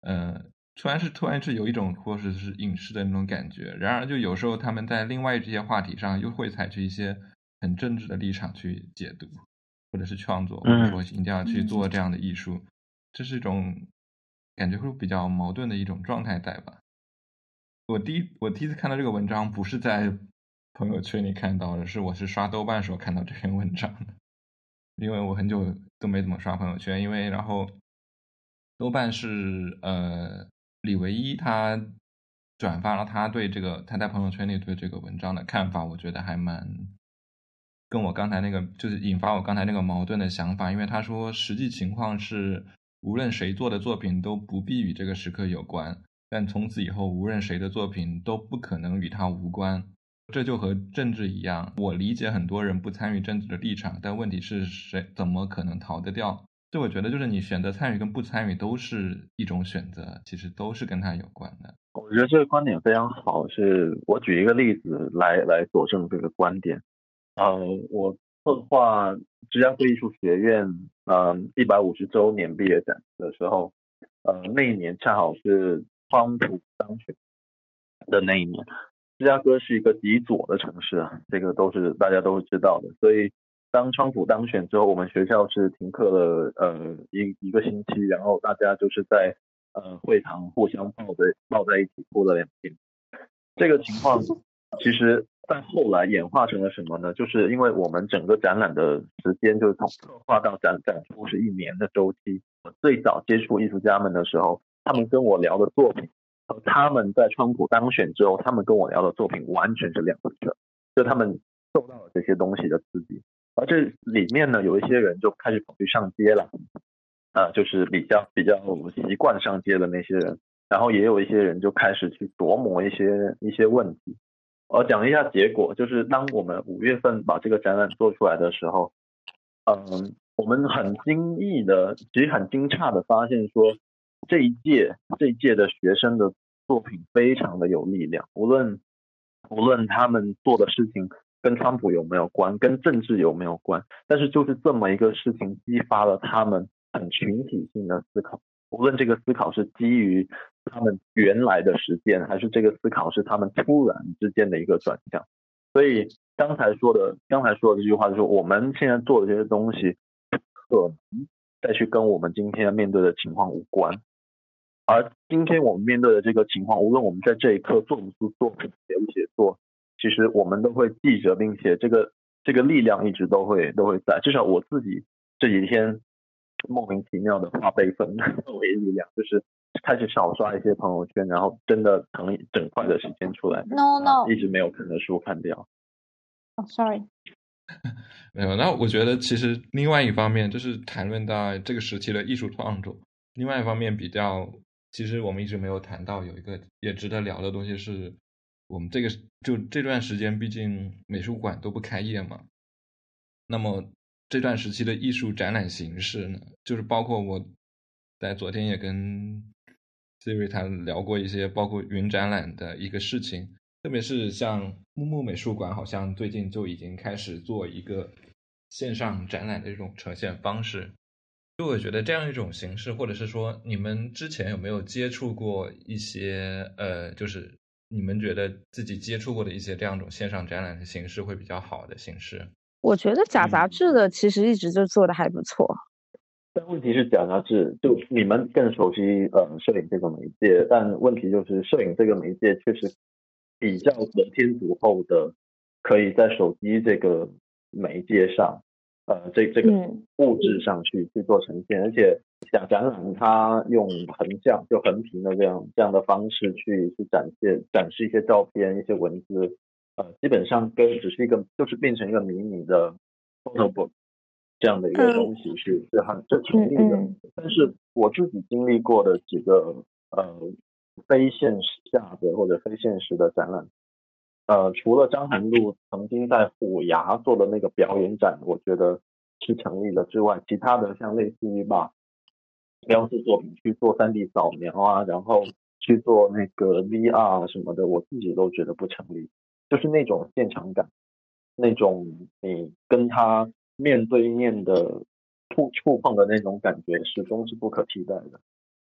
呃，突然是突然是有一种或者是隐士的那种感觉。然而就有时候他们在另外这些话题上又会采取一些很政治的立场去解读。或者是创作，或者说一定要去做这样的艺术，这是一种感觉会比较矛盾的一种状态在吧？我第一我第一次看到这个文章不是在朋友圈里看到的，是我是刷豆瓣时候看到这篇文章的，因为我很久都没怎么刷朋友圈，因为然后豆瓣是呃李唯一他转发了他对这个他在朋友圈里对这个文章的看法，我觉得还蛮。跟我刚才那个就是引发我刚才那个矛盾的想法，因为他说实际情况是，无论谁做的作品都不必与这个时刻有关，但从此以后无论谁的作品都不可能与他无关。这就和政治一样，我理解很多人不参与政治的立场，但问题是谁怎么可能逃得掉？就我觉得，就是你选择参与跟不参与都是一种选择，其实都是跟他有关的。我觉得这个观点非常好，是我举一个例子来来佐证这个观点。呃，我策划芝加哥艺术学院嗯一百五十周年毕业展的时候，呃那一年恰好是川普当选的那一年。芝加哥是一个极左的城市啊，这个都是大家都知道的。所以当川普当选之后，我们学校是停课了呃一一个星期，然后大家就是在呃会堂互相抱在抱在一起哭了两天。这个情况其实在后来演化成了什么呢？就是因为我们整个展览的时间就是从策划到展展出是一年的周期。我最早接触艺术家们的时候，他们跟我聊的作品和他们在川普当选之后，他们跟我聊的作品完全是两回事。就他们受到了这些东西的刺激，而这里面呢，有一些人就开始跑去上街了，呃，就是比较比较习惯上街的那些人，然后也有一些人就开始去琢磨一些一些问题。我讲一下结果，就是当我们五月份把这个展览做出来的时候，嗯，我们很惊异的，其实很惊诧的发现说，这一届这一届的学生的作品非常的有力量，无论无论他们做的事情跟川普有没有关，跟政治有没有关，但是就是这么一个事情激发了他们很群体性的思考，无论这个思考是基于他们原来的实践，还是这个思考是他们突然之间的一个转向。所以刚才说的，刚才说的这句话就是，我们现在做的这些东西，可能再去跟我们今天面对的情况无关。而今天我们面对的这个情况，无论我们在这一刻做不出作品、写不写作，其实我们都会记着，并且这个这个力量一直都会都会在。至少我自己这几天莫名其妙的花备份作为力量，就是开始少刷一些朋友圈，然后真的腾一整块的时间出来 No 啊 no，一直没有看的书看掉。哦，sorry，没有，那我觉得其实另外一方面就是谈论到这个时期的艺术创作，另外一方面比较，其实我们一直没有谈到有一个也值得聊的东西是，我们这个就这段时间，毕竟美术馆都不开业嘛，那么这段时期的艺术展览形式呢，就是包括我在昨天也跟 Siri 他聊过一些，包括云展览的一个事情，特别是像木木美术馆，好像最近就已经开始做一个线上展览的这种呈现方式。就我觉得这样一种形式，或者是说你们之前有没有接触过一些呃，就是你们觉得自己接触过的一些这样一种线上展览的形式会比较好的形式？我觉得假杂嗯志的其实一直就做的还不错。但问题是，假杂志就你们更熟悉呃摄影这个媒介，但问题就是摄影这个媒介确实比较得天独厚的，可以在手机这个媒介上，呃这这个嗯。物质上去去做呈现，而且假展览它用横向就横屏的这样这样的方式去去展现展示一些照片、一些文字，呃基本上跟只是一个就是变成一个迷你的 photo book 这样的一个嗯。东西是是很是成嗯立的。嗯。但是我自己经历过的几个呃非现实下的或者非现实的展览，呃，除了张涵露曾经在虎牙做的那个表演展，我觉得是成立的之外，其他的像类似于把标志作品去做 3D 扫描啊，然后去做那个 VR 什么的，我自己都觉得不成立，就是那种现场感，那种你跟他面对面的触触碰的那种感觉，始终是不可替代的。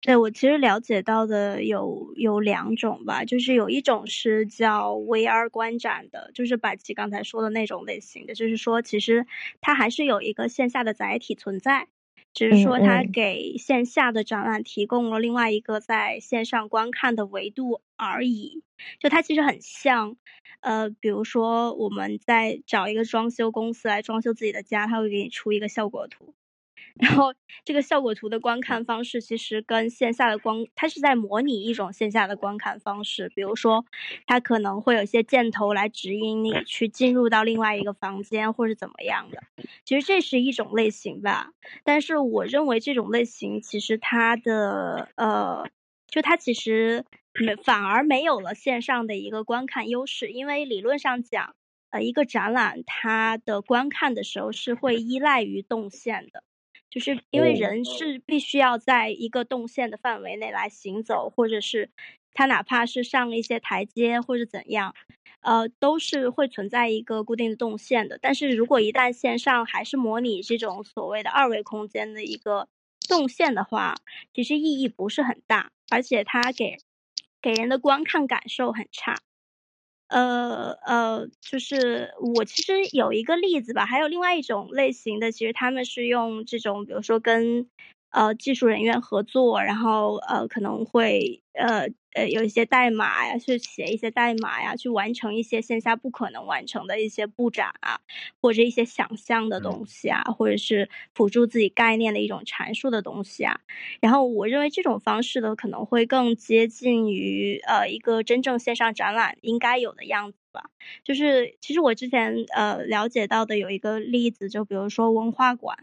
对我其实了解到的有有两种吧，就是有一种是叫 VR 观展的，就是百奇刚才说的那种类型的，就是说其实它还是有一个线下的载体存在，只是说它给线下的展览提供了另外一个在线上观看的维度而已。就它其实很像，呃，比如说我们在找一个装修公司来装修自己的家，他会给你出一个效果图。然后这个效果图的观看方式其实跟线下的光，它是在模拟一种线下的观看方式。比如说，它可能会有一些箭头来指引你去进入到另外一个房间，或是怎么样的。其实这是一种类型吧，但是我认为这种类型其实它的呃，就它其实没反而没有了线上的一个观看优势，因为理论上讲，呃，一个展览它的观看的时候是会依赖于动线的。就是因为哦人是必须要在一个动线的范围内来行走，或者是他哪怕是上一些台阶或者怎样，呃，都是会存在一个固定的动线的。但是如果一旦线上还是模拟这种所谓的二维空间的一个动线的话，其实意义不是很大，而且它给给人的观看感受很差。呃呃，就是我其实有一个例子吧，还有另外一种类型的，其实他们是用这种，比如说跟呃技术人员合作，然后呃可能会呃呃有一些代码呀，去写一些代码呀，去完成一些线下不可能完成的一些布展啊，或者一些想象的东西啊，或者是辅助自己概念的一种阐述的东西啊。然后我认为这种方式呢，可能会更接近于呃一个真正线上展览应该有的样子吧。就是其实我之前呃了解到的有一个例子，就比如说文化馆。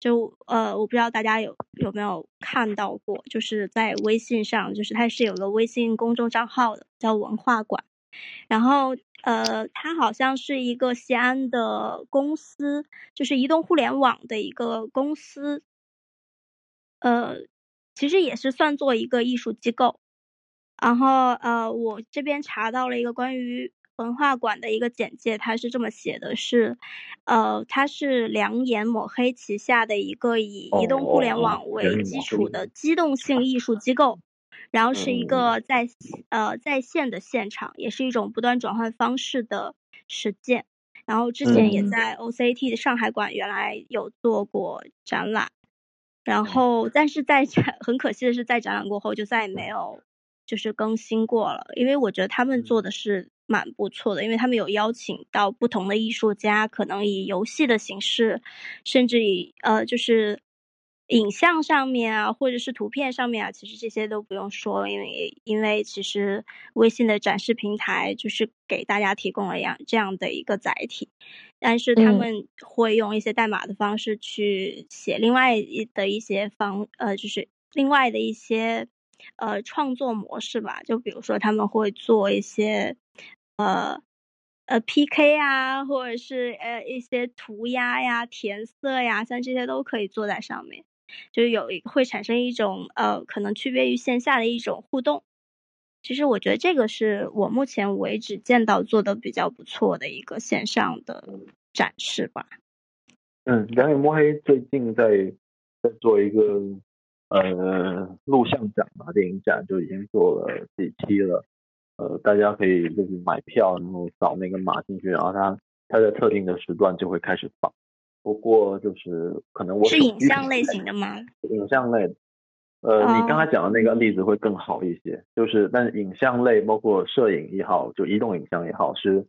就呃，我不知道大家有有没有看到过，就是在微信上，就是它是有个微信公众账号的，叫文化馆。然后呃，它好像是一个西安的公司，就是移动互联网的一个公司。呃，其实也是算作一个艺术机构。然后呃，我这边查到了一个关于。文化馆的一个简介，它是这么写的：是，呃，它是两眼抹黑旗下的一个以移动互联网为基础的机动性艺术机构，然后是一个在呃在线的现场，也是一种不断转换方式的实践。然后之前也在 OCT 的上海馆原来有做过展览，然后但是在展 很可惜的是，在展览过后就再也没有就是更新过了，因为我觉得他们做的是。蛮不错的，因为他们有邀请到不同的艺术家，可能以游戏的形式，甚至以呃就是影像上面啊，或者是图片上面啊，其实这些都不用说，因为因为其实微信的展示平台就是给大家提供了样这样的一个载体，但是他们会用一些代码的方式去写另外的一些方呃，就是另外的一些呃创作模式吧，就比如说他们会做一些。呃，呃，PK 啊，或者是呃一些涂鸦呀、填色呀，像这些都可以做在上面，就是有一会产生一种呃，可能区别于线下的一种互动。其实我觉得这个是我目前为止见到做的比较不错的一个线上的展示吧。嗯，两眼摸黑最近在在做一个呃录像展嘛，电影展就已经做了几期了。呃，大家可以就是买票，然后扫那个码进去，然后它它在特定的时段就会开始放。不过就是可能我是影像类型的吗？影像类，呃，你刚才讲的那个例子会更好一些。就是但是影像类，包括摄影也好，就移动影像也好，是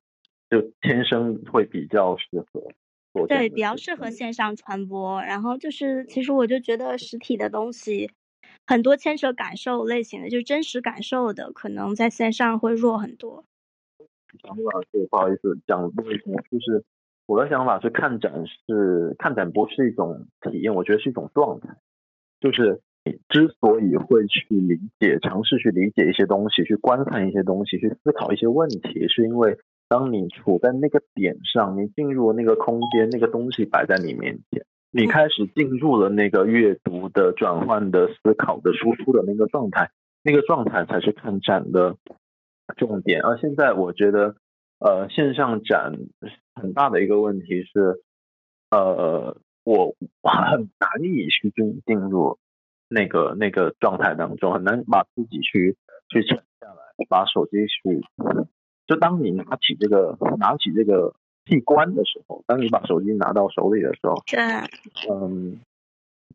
就天生会比较适合。对，比较适合线上传播。然后就是，其实我就觉得实体的东西。很多牵扯感受类型的，就是真实感受的，可能在线上会弱很多。想法是不好意思讲为什么，就是我的想法是看展是看展不是一种体验，我觉得是一种状态。就是你之所以会去理解、尝试去理解一些东西、去观看一些东西、去思考一些问题，是因为当你处在那个点上，你进入那个空间，那个东西摆在你面前。你开始进入了那个阅读的转换的思考的输出的那个状态，那个状态才是看展的重点。而现在我觉得，呃，线上展很大的一个问题是，呃，我很难以去进进入那个那个状态当中，很难把自己去去沉下来，把手机去，就当你拿起这个拿起这个。闭关的时候，当你把手机拿到手里的时候，对，嗯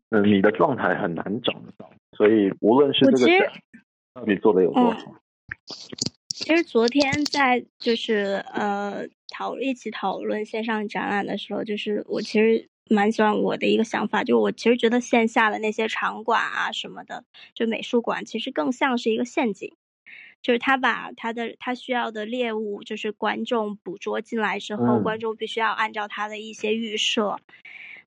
嗯，你的状态很难找得到。所以无论是这个展到底做的有多好，其实昨天在就是呃讨一起讨论线上展览的时候，就是我其实蛮喜欢我的一个想法，就我其实觉得线下的那些场馆啊什么的，就美术馆，其实更像是一个陷阱。就是他把他的他需要的猎物，就是观众捕捉进来之后，观众必须要按照他的一些预设，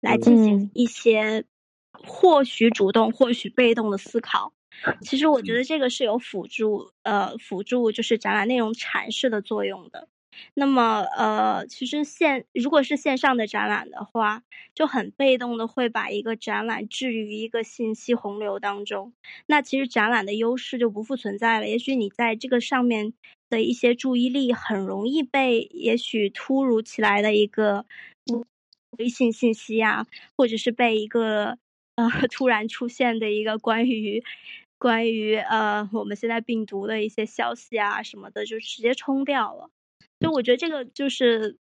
来进行一些或许主动或许被动的思考。其实我觉得这个是有辅助呃辅助就是展览内容阐释的作用的。那么，呃，其实线如果是线上的展览的话，就很被动的会把一个展览置于一个信息洪流当中。那其实展览的优势就不复存在了。也许你在这个上面的一些注意力很容易被也许突如其来的一个微信信息啊，或者是被一个呃突然出现的一个关于关于呃我们现在病毒的一些消息啊什么的，就直接冲掉了。就我觉得这个就是，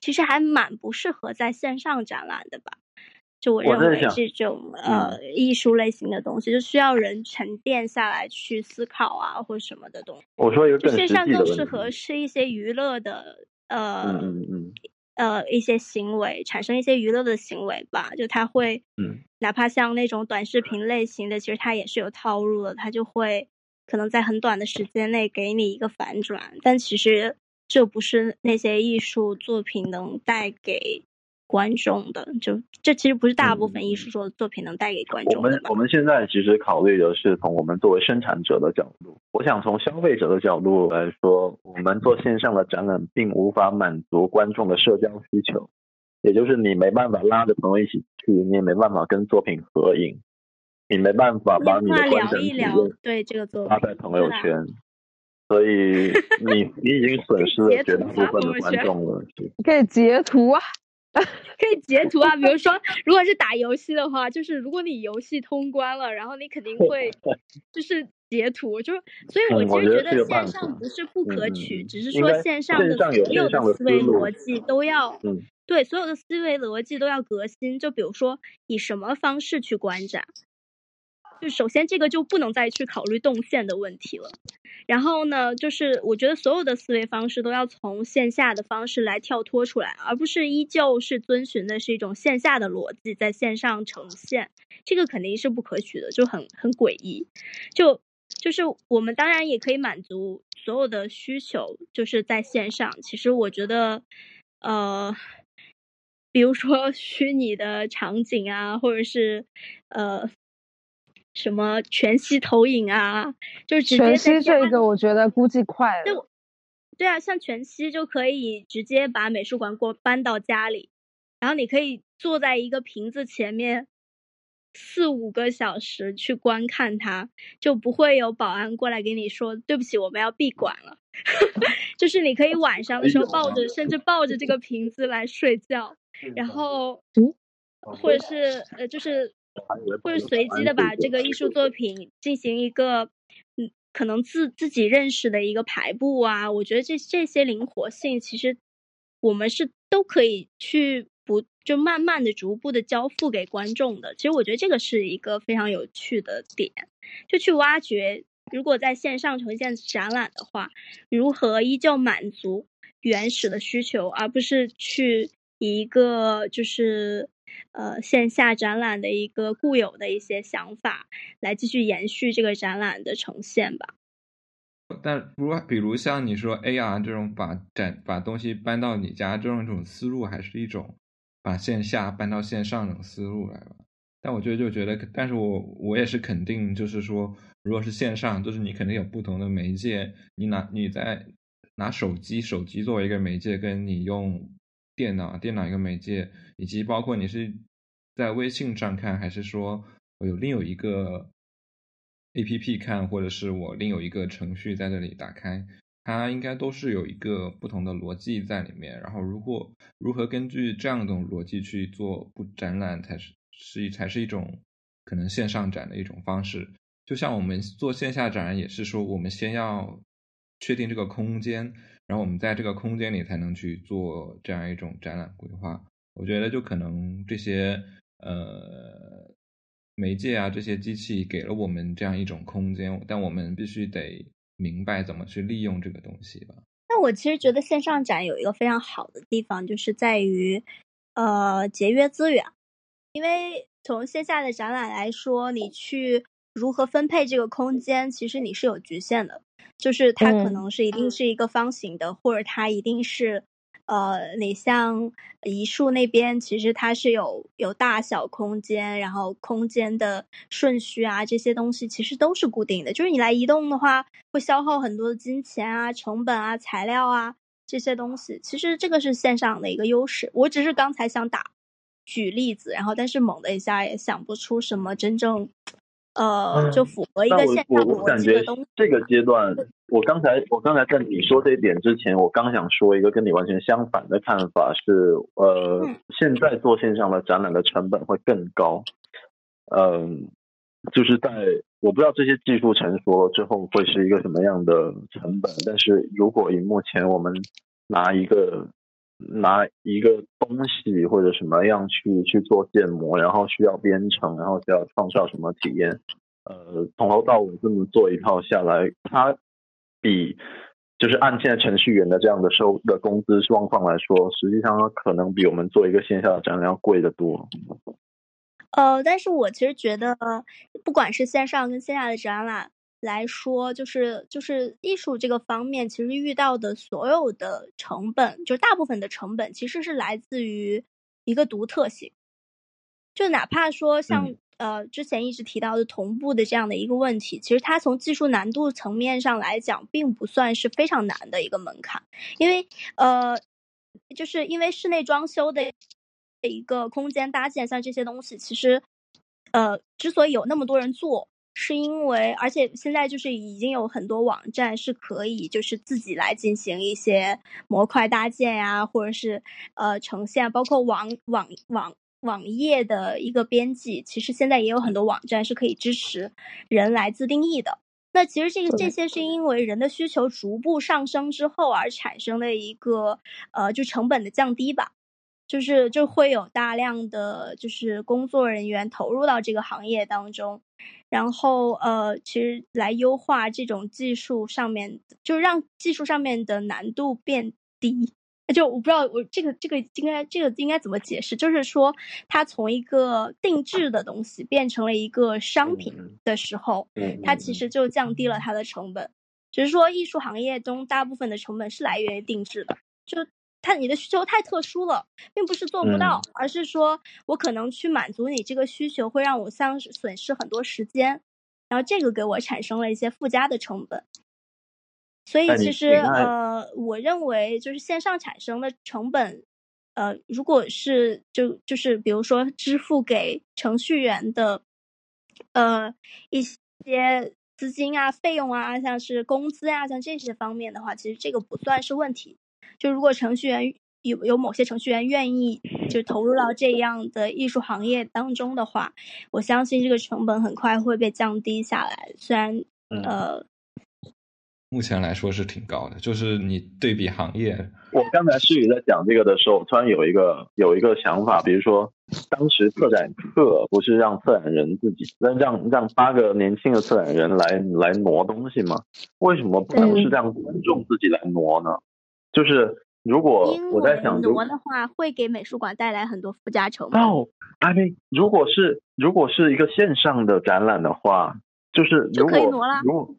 其实还蛮不适合在线上展览的吧。就我认为这种呃艺术类型的东西，就需要人沉淀下来去思考啊，或者什么的东西。我说一个更实线上。更适合是一些娱乐的呃嗯嗯嗯呃一些行为，产生一些娱乐的行为吧。就它会，嗯，哪怕像那种短视频类型的，其实它也是有套路的，它就会可能在很短的时间内给你一个反转，但其实这不是那些艺术作品能带给观众的，就这其实不是大部分艺术作作品能带给观众的吧们我。们现在其实考虑的是从我们作为生产者的角度，我想从消费者的角度来说，我们做线上的展览并无法满足观众的社交需求，也就是你没办法拉着朋友一起去，你也没办法跟作品合影，你没办法把你的话观展体聊一聊验对这个作品，发在朋友圈，所以你 你已经损失了截绝大部分的观朋友圈众了。可以截图啊，可以截图啊，比如说，如果是打游戏的话，就是如果你游戏通关了，然后你肯定会就是截图，就是所以我其实觉得线上不是不可取，嗯只是说线上的所有的思维逻辑都要，嗯对，所有的思维逻辑都要革新。就比如说以什么方式去观展，就首先这个就不能再去考虑动线的问题了。然后呢，就是我觉得所有的思维方式都要从线下的方式来跳脱出来，而不是依旧是遵循的是一种线下的逻辑在线上呈现，这个肯定是不可取的，就很很诡异。就就是我们当然也可以满足所有的需求，就是在线上。其实我觉得，呃，比如说 虚拟的场景啊，或者是呃什么全息投影啊，就是直接全息这个我觉得估计快对了。对啊，像全息就可以直接把美术馆给我搬到家里，然后你可以坐在一个瓶子前面四五个小时去观看它，就不会有保安过来给你说对不起，我们要闭馆了。就是你可以晚上的时候抱着，甚至抱着这个瓶子来睡觉，然后嗯或者是呃，就是或者随机的把这个艺术作品进行一个嗯，可能自自己认识的一个排布啊，我觉得这这些灵活性，其实我们是都可以去不就慢慢的、逐步的交付给观众的。其实我觉得这个是一个非常有趣的点，就去挖掘，如果在线上呈现展览的话，如何依旧满足原始的需求，而不是去以一个就是呃线下展览的一个固有的一些想法来继续延续这个展览的呈现吧。但如果比如像你说 AR 这种把展把东西搬到你家这种一种思路，还是一种把线下搬到线上这种思路来吧。但我觉得就觉得，但是我我也是肯定，就是说，如果是线上，就是你肯定有不同的媒介，你拿你在拿手机，手机作为一个媒介，跟你用电脑，电脑一个媒介，以及包括你是在微信上看，还是说我有另有一个 A P P 看，或者是我另有一个程序在这里打开，它应该都是有一个不同的逻辑在里面。然后，如果如何根据这样一种逻辑去做不展览，才是是才是一种可能线上展的一种方式。就像我们做线下展，也是说我们先要确定这个空间，然后我们在这个空间里才能去做这样一种展览规划。我觉得就可能这些呃媒介啊，这些机器给了我们这样一种空间，但我们必须得明白怎么去利用这个东西吧。那我其实觉得线上展有一个非常好的地方，就是在于呃节约资源，因为从线下的展览来说，你去如何分配这个空间，其实你是有局限的，就是它可嗯能是一定是一个方形的，或者它一定是。呃，你像一树那边，其实它是有有大小空间，然后空间的顺序啊，这些东西其实都是固定的。就是你来移动的话，会消耗很多的金钱啊、成本啊、材料啊这些东西。其实这个是线上的一个优势。我只是刚才想打举例子，然后但是猛的一下也想不出什么真正呃就符合一个线上逻我我感觉辑的东西。这个阶段，我刚才我刚才在你说这一点之前，我刚想说一个跟你完全相反的看法是，呃，嗯现在做线上的展览的成本会更高，嗯、就是在我不知道这些技术成熟了之后会是一个什么样的成本，但是如果以目前我们拿一个拿一个东西或者什么样去去做建模，然后需要编程，然后需要创造什么体验，呃，从头到尾这么做一套下来，它比就是按现在程序员的这样的收的工资状况来说，实际上它可能比我们做一个线下的展览要贵得多。呃，但是我其实觉得，不管是线上跟线下的展览来说，就是就是艺术这个方面，其实遇到的所有的成本，就大部分的成本其实是来自于一个独特性。就哪怕说像、嗯呃之前一直提到的同步的这样的一个问题，其实它从技术难度层面上来讲，并不算是非常难的一个门槛，因为呃，就是因为室内装修的一个空间搭建，像这些东西，其实呃之所以有那么多人做。是因为，而且现在就是已经有很多网站是可以就是自己来进行一些模块搭建呀，或者是呃呈现，包括网网网网页的一个编辑，其实现在也有很多网站是可以支持人来自定义的。那其实这个这些是因为人的需求逐步上升之后而产生的一个呃就成本的降低吧。就是就会有大量的就是工作人员投入到这个行业当中，然后呃，其实来优化这种技术上面，就让技术上面的难度变低。就我不知道我这个这个应该这个应该怎么解释，就是说它从一个定制的东西变成了一个商品嗯的时候，嗯，它其实就降低了它的成本。只是说艺术行业中大部分的成本是来源于定制的，就它你的需求太特殊了，并不是做不到，而是说我可能去满足你这个需求，会让我丧失损失很多时间，然后这个给我产生了一些附加的成本。所以其实呃，我认为就是线上产生的成本，呃，如果是就就是比如说支付给程序员的，呃一些资金啊、费用啊，像是工资啊，像这些方面的话，其实这个不算是问题。就如果程序员有有某些程序员愿意就投入到这样的艺术行业当中的话，我相信这个成本很快会被降低下来。虽然嗯呃目前来说是挺高的，就是你对比行业，我刚才诗雨在讲这个的时候，突然有一个有一个想法，比如说当时策展课不是让策展人自己让让让八个年轻的策展人来来挪东西吗？为什么不能是让观众自己来挪呢？就是如果我在想，如挪的话会给美术馆带来很多附加成本。哦，I mean，如果是如果是一个线上的展览的话，就是如果如 果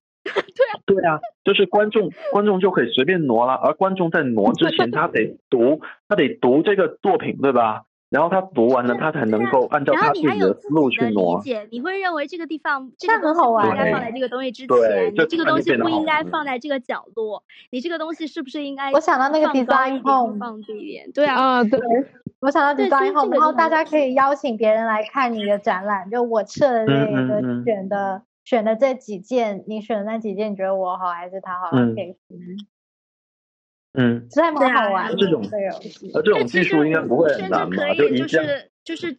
对啊，就是观众观众就可以随便挪了，而观众在挪之前，他得读他得读这个作品，对吧？然后他读完了，他才能够按照然后他自己你还有自的思路己的理。解，你会认为这个地方这个很好玩应该放在这个东西之前，你这这个东西不应该放在这个角落，你这个东西是不是应该我想到那个 design home 放低一点？对啊，啊，对，我想到对 design home，然后大家可以邀请别人来看你的展览，就我撤了这嗯个选的、选的这几件，你选的那几件，你觉得我好还是他好？嗯。可以，嗯，实在蛮对啊好玩的这种这个游戏。而这种技术应该不会很甚难吧？至可以就就是就是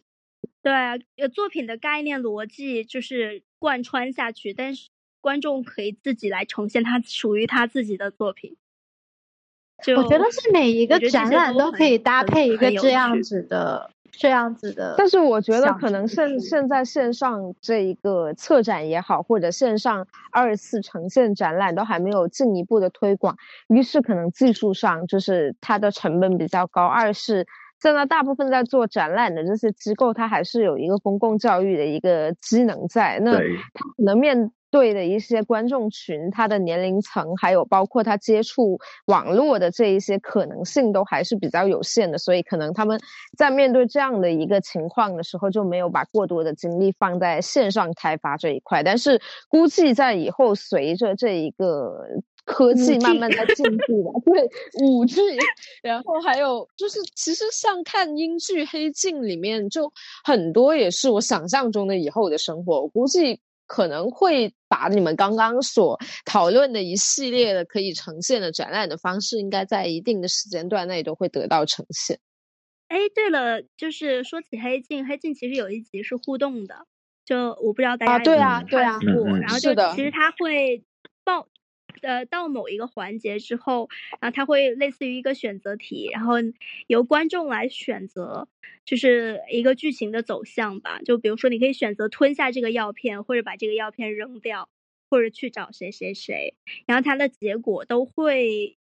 对啊呃作品的概念逻辑就是贯穿下去，但是观众可以自己来呈现他属于他自己的作品。就我觉得是每一个展览都可以搭配一个这样子的、这样子的。但是我觉得可能现现在线上这一个策展也好，或者线上二次呈现展览都还没有进一步的推广，一是可能技术上就是它的成本比较高，二是现在大部分在做展览的这些机构，它还是有一个公共教育的一个机能在，那它，可能面对的一些观众群，他的年龄层，还有包括他接触网络的这一些可能性都还是比较有限的，所以可能他们在面对这样的一个情况的时候，就没有把过多的精力放在线上开发这一块。但是估计在以后，随着这一个科技慢慢的进步吧，对五 G，然后还有就是，其实像看英剧《黑镜》里面，就很多也是我想象中的以后的生活。我估计可能会把你们刚刚所讨论的一系列的可以呈现的展览的方式，应该在一定的时间段内都会得到呈现。哎，对了，就是说起黑镜，黑镜其实有一集是互动的，就我不知道大家啊对有没有啊对啊然后就其实它会报，呃到某一个环节之后，然后它会类似于一个选择题，然后由观众来选择，就是一个剧情的走向吧。就比如说，你可以选择吞下这个药片，或者把这个药片扔掉，或者去找谁谁谁，然后它的结果都会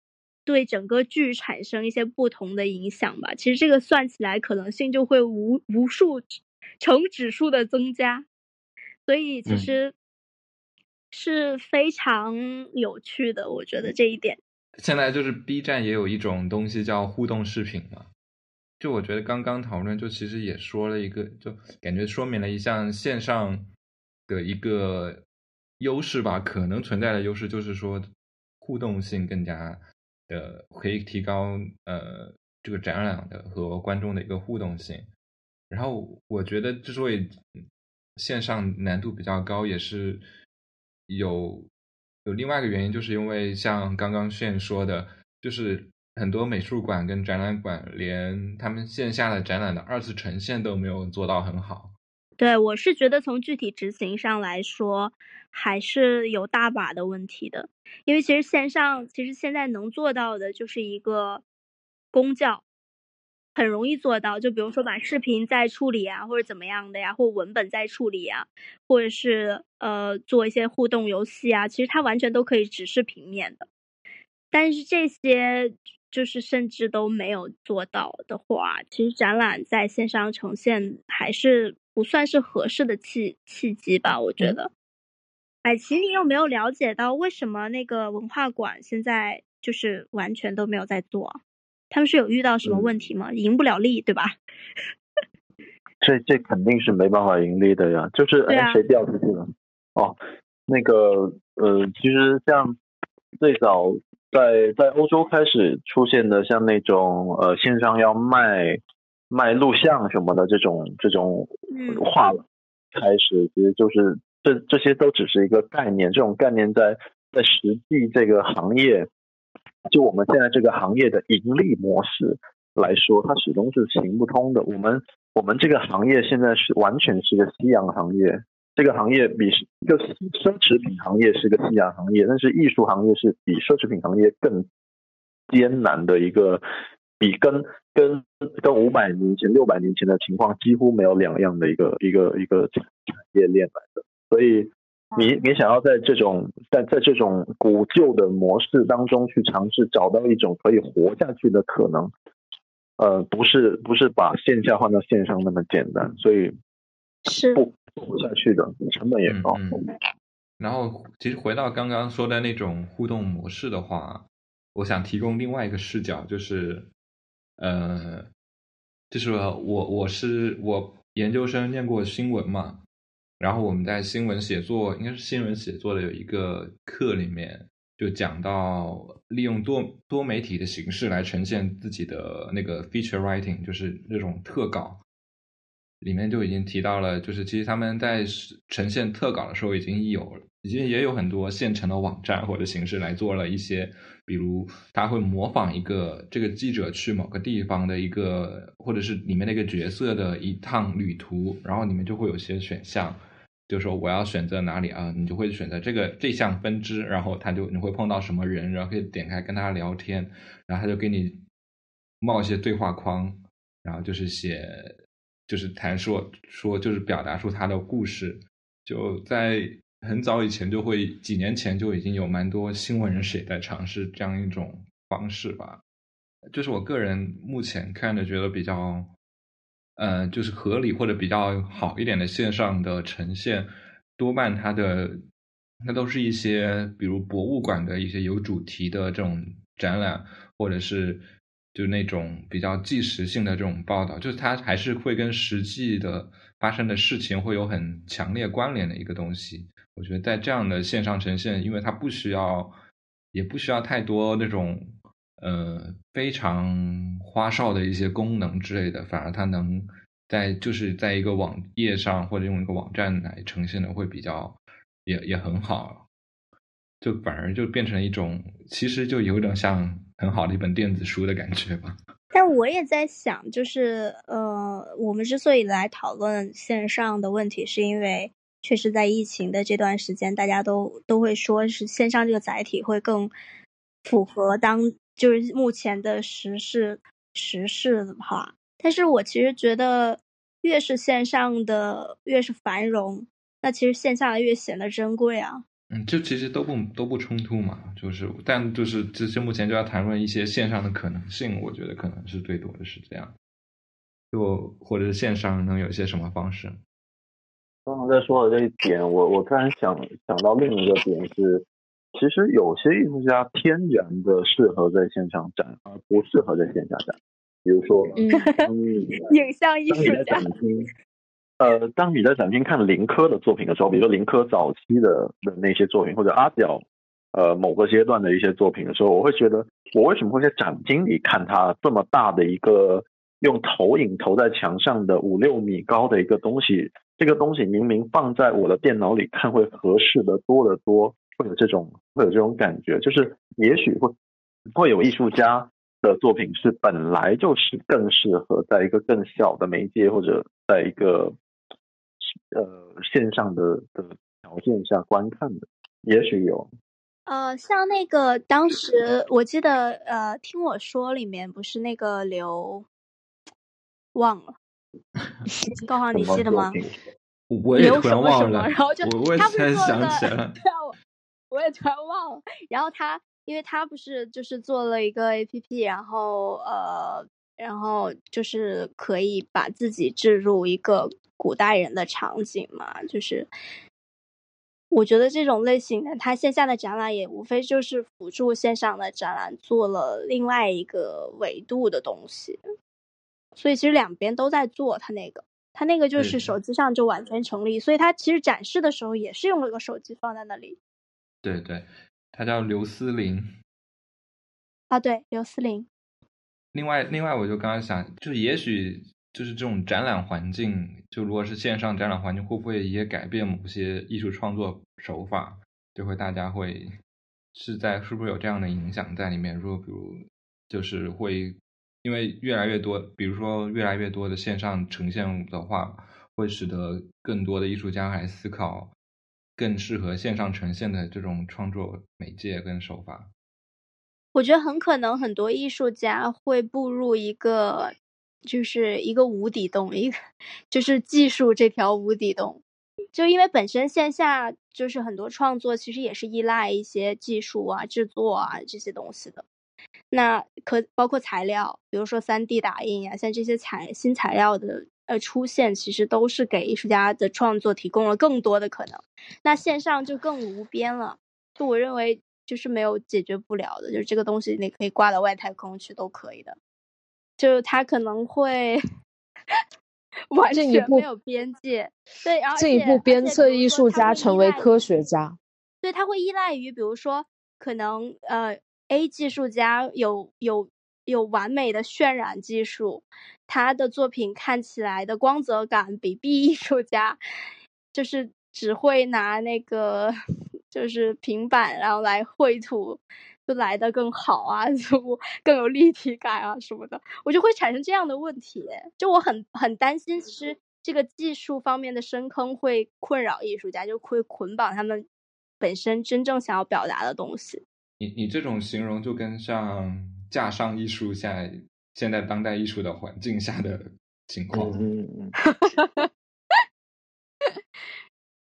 对整个剧产生一些不同的影响吧。其实这个算起来可能性就会无无数成指数的增加，所以其嗯实是非常有趣的，我觉得这一点。现在就是 B 站也有一种东西叫互动视频嘛，就我觉得刚刚讨论就其实也说了一个，就感觉说明了一项线上的一个优势吧，可能存在的优势就是说互动性更加的可以提高呃这个展览的和观众的一个互动性。然后我觉得之所以线上难度比较高，也是有有另外一个原因，就是因为像刚刚炫说的，就是很多美术馆跟展览馆连他们线下的展览的二次呈现都没有做到很好。对，我是觉得从具体执行上来说，还是有大把的问题的。因为其实线上，其实现在能做到的就是一个公教，很容易做到。就比如说把视频再处理啊，或者怎么样的呀，或文本再处理啊，或者是呃做一些互动游戏啊，其实它完全都可以只是平面的。但是这些就是甚至都没有做到的话，其实展览在线上呈现还是不算是合适的契契机吧，我觉得。百奇，你有没有了解到为什么那个文化馆现在就是完全都没有在做啊？他们是有遇到什么问题吗？赢不了利，对吧？这这肯定是没办法盈利的呀，就是哎谁掉出去了？哦，那个呃，其实像最早在在欧洲开始出现的，像那种呃线上要卖卖录像什么的这种这种嗯画开始，其实就是这这些都只是一个概念，这种概念在在实际这个行业，就我们现在这个行业的盈利模式来说，它始终是行不通的。我们我们这个行业现在是完全是一个夕阳行业，这个行业比一个奢侈品行业是个夕阳行业，但是艺术行业是比奢侈品行业更艰难的一个，比跟跟跟五百年前、六百年前的情况几乎没有两样的一个一个一个产业链来的。所以你你想要在这种在在这种古旧的模式当中去尝试找到一种可以活下去的可能，呃，不是不是把线下换到线上那么简单，所以是不做不下去的，成本也高。嗯嗯然后，其实回到刚刚说的那种互动模式的话，我想提供另外一个视角，就是，呃，就是我我是我研究生念过新闻嘛，然后我们在新闻写作，应该是新闻写作的有一个课里面，就讲到利用多多媒体的形式来呈现自己的那个 feature writing，就是那种特稿。里面就已经提到了，就是其实他们在呈现特稿的时候已经有，已经也有很多现成的网站或者形式来做了一些，比如他会模仿一个这个记者去某个地方的一个，或者是里面那个角色的一趟旅途，然后里面就会有些选项，就说我要选择哪里啊，你就会选择这个这项分支，然后他就你会碰到什么人，然后可以点开跟他聊天，然后他就给你冒一些对话框，然后就是写。就是谈说说，就是表达出他的故事。就在很早以前，就会几年前就已经有蛮多新闻人士也在尝试这样一种方式吧。就是我个人目前看着觉得比较，呃，就是合理或者比较好一点的线上的呈现，多半它的那都是一些比如博物馆的一些有主题的这种展览，或者是。就那种比较即时性的这种报道，就是它还是会跟实际的发生的事情会有很强烈关联的一个东西。我觉得在这样的线上呈现，因为它不需要，也不需要太多那种呃非常花哨的一些功能之类的，反而它能在就是在一个网页上或者用一个网站来呈现的会比较也也很好。就反而就变成一种，其实就有点像很好的一本电子书的感觉吧。但我也在想，就是呃，我们之所以来讨论线上的问题，是因为确实在疫情的这段时间，大家都都会说是线上这个载体会更符合当就是目前的时事时事的话。但是我其实觉得，越是线上的越是繁荣，那其实线下的越显得珍贵啊。嗯，就其实都不都不冲突嘛，就是但就是只是目前就要谈论一些线上的可能性，我觉得可能是最多的是这样，就或者是线上能有一些什么方式。刚刚在说的这一点，我我突然想想到另一个点是，其实有些艺术家天然的适合在现场展，而不适合在线下展。比如说，嗯 影像艺术当你在家展厅，呃，当你在展厅看林科的作品的时候，比如说林科早期的的那些作品，或者阿角呃某个阶段的一些作品的时候，我会觉得，我为什么会在展厅里看他这么大的一个用投影投在墙上的五六米高的一个东西？这个东西明明放在我的电脑里看会合适的多得多，会有这种会有这种感觉，就是也许会会有艺术家的作品是本来就是更适合在一个更小的媒介或者在一个呃线上的的条件下观看的，也许有。呃，像那个当时我记得，呃，听我说里面不是那个刘，忘了，高航你记得吗？我也刘什突然么什么，忘了，然后就我我也他不才是做了，想起来了。对啊，我我也突然忘了。然后他，因为他不是就是做了一个 A P P，然后呃，然后就是可以把自己置入一个古代人的场景嘛，就是我觉得这种类型的，他线下的展览也无非就是辅助线上的展览做了另外一个维度的东西，所以其实两边都在做他那个。他那个就是手机上就完全成立，所以他其实展示的时候也是用了个手机放在那里对对，他叫刘思林。啊。对，刘思林，另外，另外，我就刚刚想，就也许就是这种展览环境，就如果是线上展览环境，会不会也改变某些艺术创作手法？就会大家会是在是不是有这样的影响在里面？如果比如就是会因为越来越多，比如说越来越多的线上呈现的话，会使得更多的艺术家来思考更适合线上呈现的这种创作媒介跟手法。我觉得很可能很多艺术家会步入一个就是一个无底洞，一个就是技术这条无底洞。就因为本身线下就是很多创作其实也是依赖一些技术啊、制作啊这些东西的。那可包括材料，比如说三 D 打印呀、像这些材新材料的呃出现，其实都是给艺术家的创作提供了更多的可能。那线上就更无边了。就我认为，就是没有解决不了的，就是这个东西你可以挂到外太空去都可以的。就是它可能会 完全没有边界，对，然后进一步鞭策艺术家家成为科学家。对，他会依赖于，比如说，可能呃，A 技术家有有有完美的渲染技术，他的作品看起来的光泽感比 B 艺术家，就是只会拿那个就是平板然后来绘图，就来的更好啊，就更有立体感啊什么的，我就会产生这样的问题，就我很很担心，其实这个技术方面的深坑会困扰艺术家，就会捆绑他们本身真正想要表达的东西。你你这种形容就跟像架上艺术下现在当代艺术的环境下的情况，嗯嗯嗯。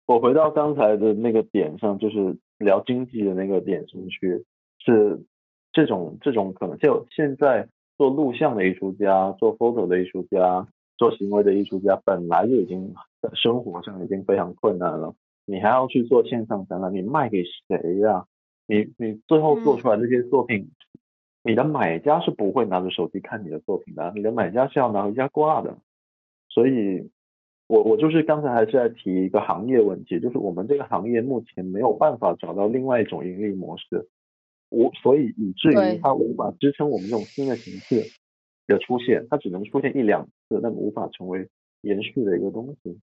我回到刚才的那个点上，就是聊经济的那个点上去，是这种这种可能，就现在做录像的艺术家、做 photo 的艺术家、做行为的艺术家，本来就已经在生活上已经非常困难了，你还要去做线上展览，你卖给谁呀、你你最后做出来这些作品，你的买家是不会拿着手机看你的作品的，你的买家是要拿回家挂的，所以。我我就是刚才还是在提一个行业问题，就是我们这个行业目前没有办法找到另外一种盈利模式，无所以以至于它无法支撑我们这种新的形式的出现，它只能出现一两次，但无法成为延续的一个东西。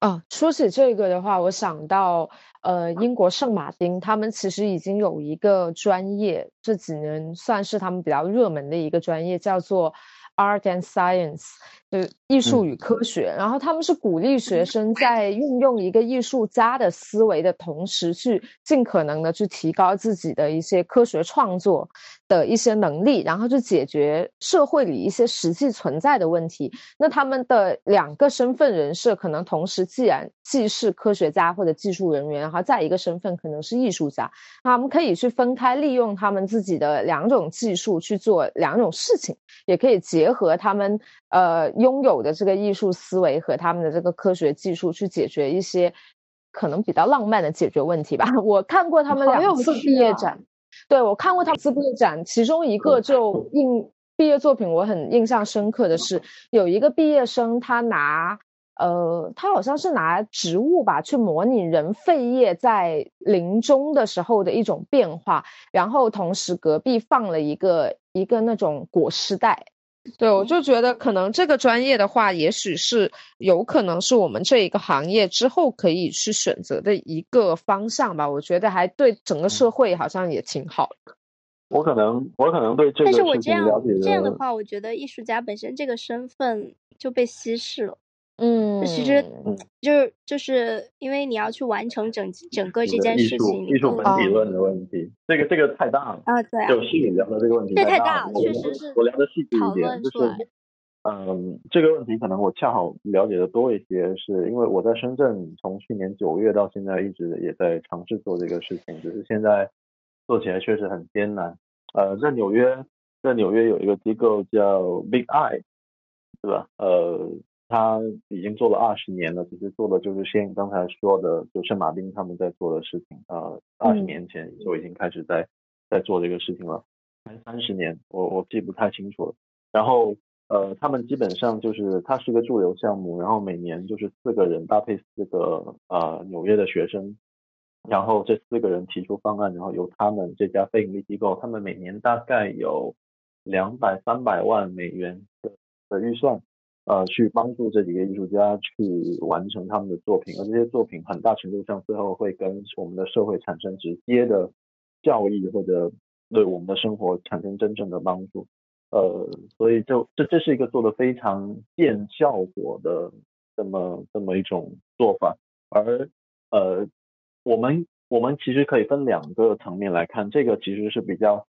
啊，说起这个的话，我想到，呃，英国圣马丁他们其实已经有一个专业，这几年算是他们比较热门的一个专业，叫做 Art and Science，就是艺术与科学。然后他们是鼓励学生在运用一个艺术家的思维的同时，去尽可能的去提高自己的一些科学创作的一些能力，然后去解决社会里一些实际存在的问题。那他们的两个身份人设可能同时，既然既是科学家或者技术人员，然后再一个身份可能是艺术家，他们可以去分开利用他们自己的两种技术去做两种事情，也可以结合他们呃拥有的这个艺术思维和他们的这个科学技术去解决一些可能比较浪漫的解决问题吧。我看过他们两次毕业展，对我看过他们次毕业展，其中一个就印毕业作品我很印象深刻的是，有一个毕业生他拿呃，他好像是拿植物吧去模拟人肺叶在临终的时候的一种变化，然后同时隔壁放了一个一个那种裹尸袋。对，我就觉得可能这个专业的话，也许是有可能是我们这一个行业之后可以去选择的一个方向吧。我觉得还对整个社会好像也挺好的。我可能我可能对这个但是我这样情了解这样的话，我觉得艺术家本身这个身份就被稀释了。嗯，其实嗯就是就是因为你要去完成整整个这件事情，你艺术本体论的问题，这个这个太大了。啊，对啊，就是你聊的这个问题这太大大了确实是我聊的细致一点，就是嗯，这个问题可能我恰好了解的多一些，是因为我在深圳从去年九月到现在一直也在尝试做这个事情，只是现在做起来确实很艰难。呃，在纽约，在纽约有一个机构叫 Big Eye，对吧？呃，他已经做了二十年了，其实做的就是像你刚才说的，就圣马丁他们在做的事情。呃，二十嗯年前就已经开始在在做这个事情了，还三十年，我我记不太清楚了。然后呃，他们基本上就是它是个驻留项目，然后每年就是四个人搭配四个呃纽约的学生，然后这四个人提出方案，然后由他们这家非盈利机构，他们每年大概有两百三百万美元的的预算，呃，去帮助这几个艺术家去完成他们的作品，而这些作品很大程度上最后会跟我们的社会产生直接的效益，或者对我们的生活产生真正的帮助。呃，所以就这这是一个做的非常见效果的这么这么一种做法，而呃，我们我们其实可以分两个层面来看，这个其实是比较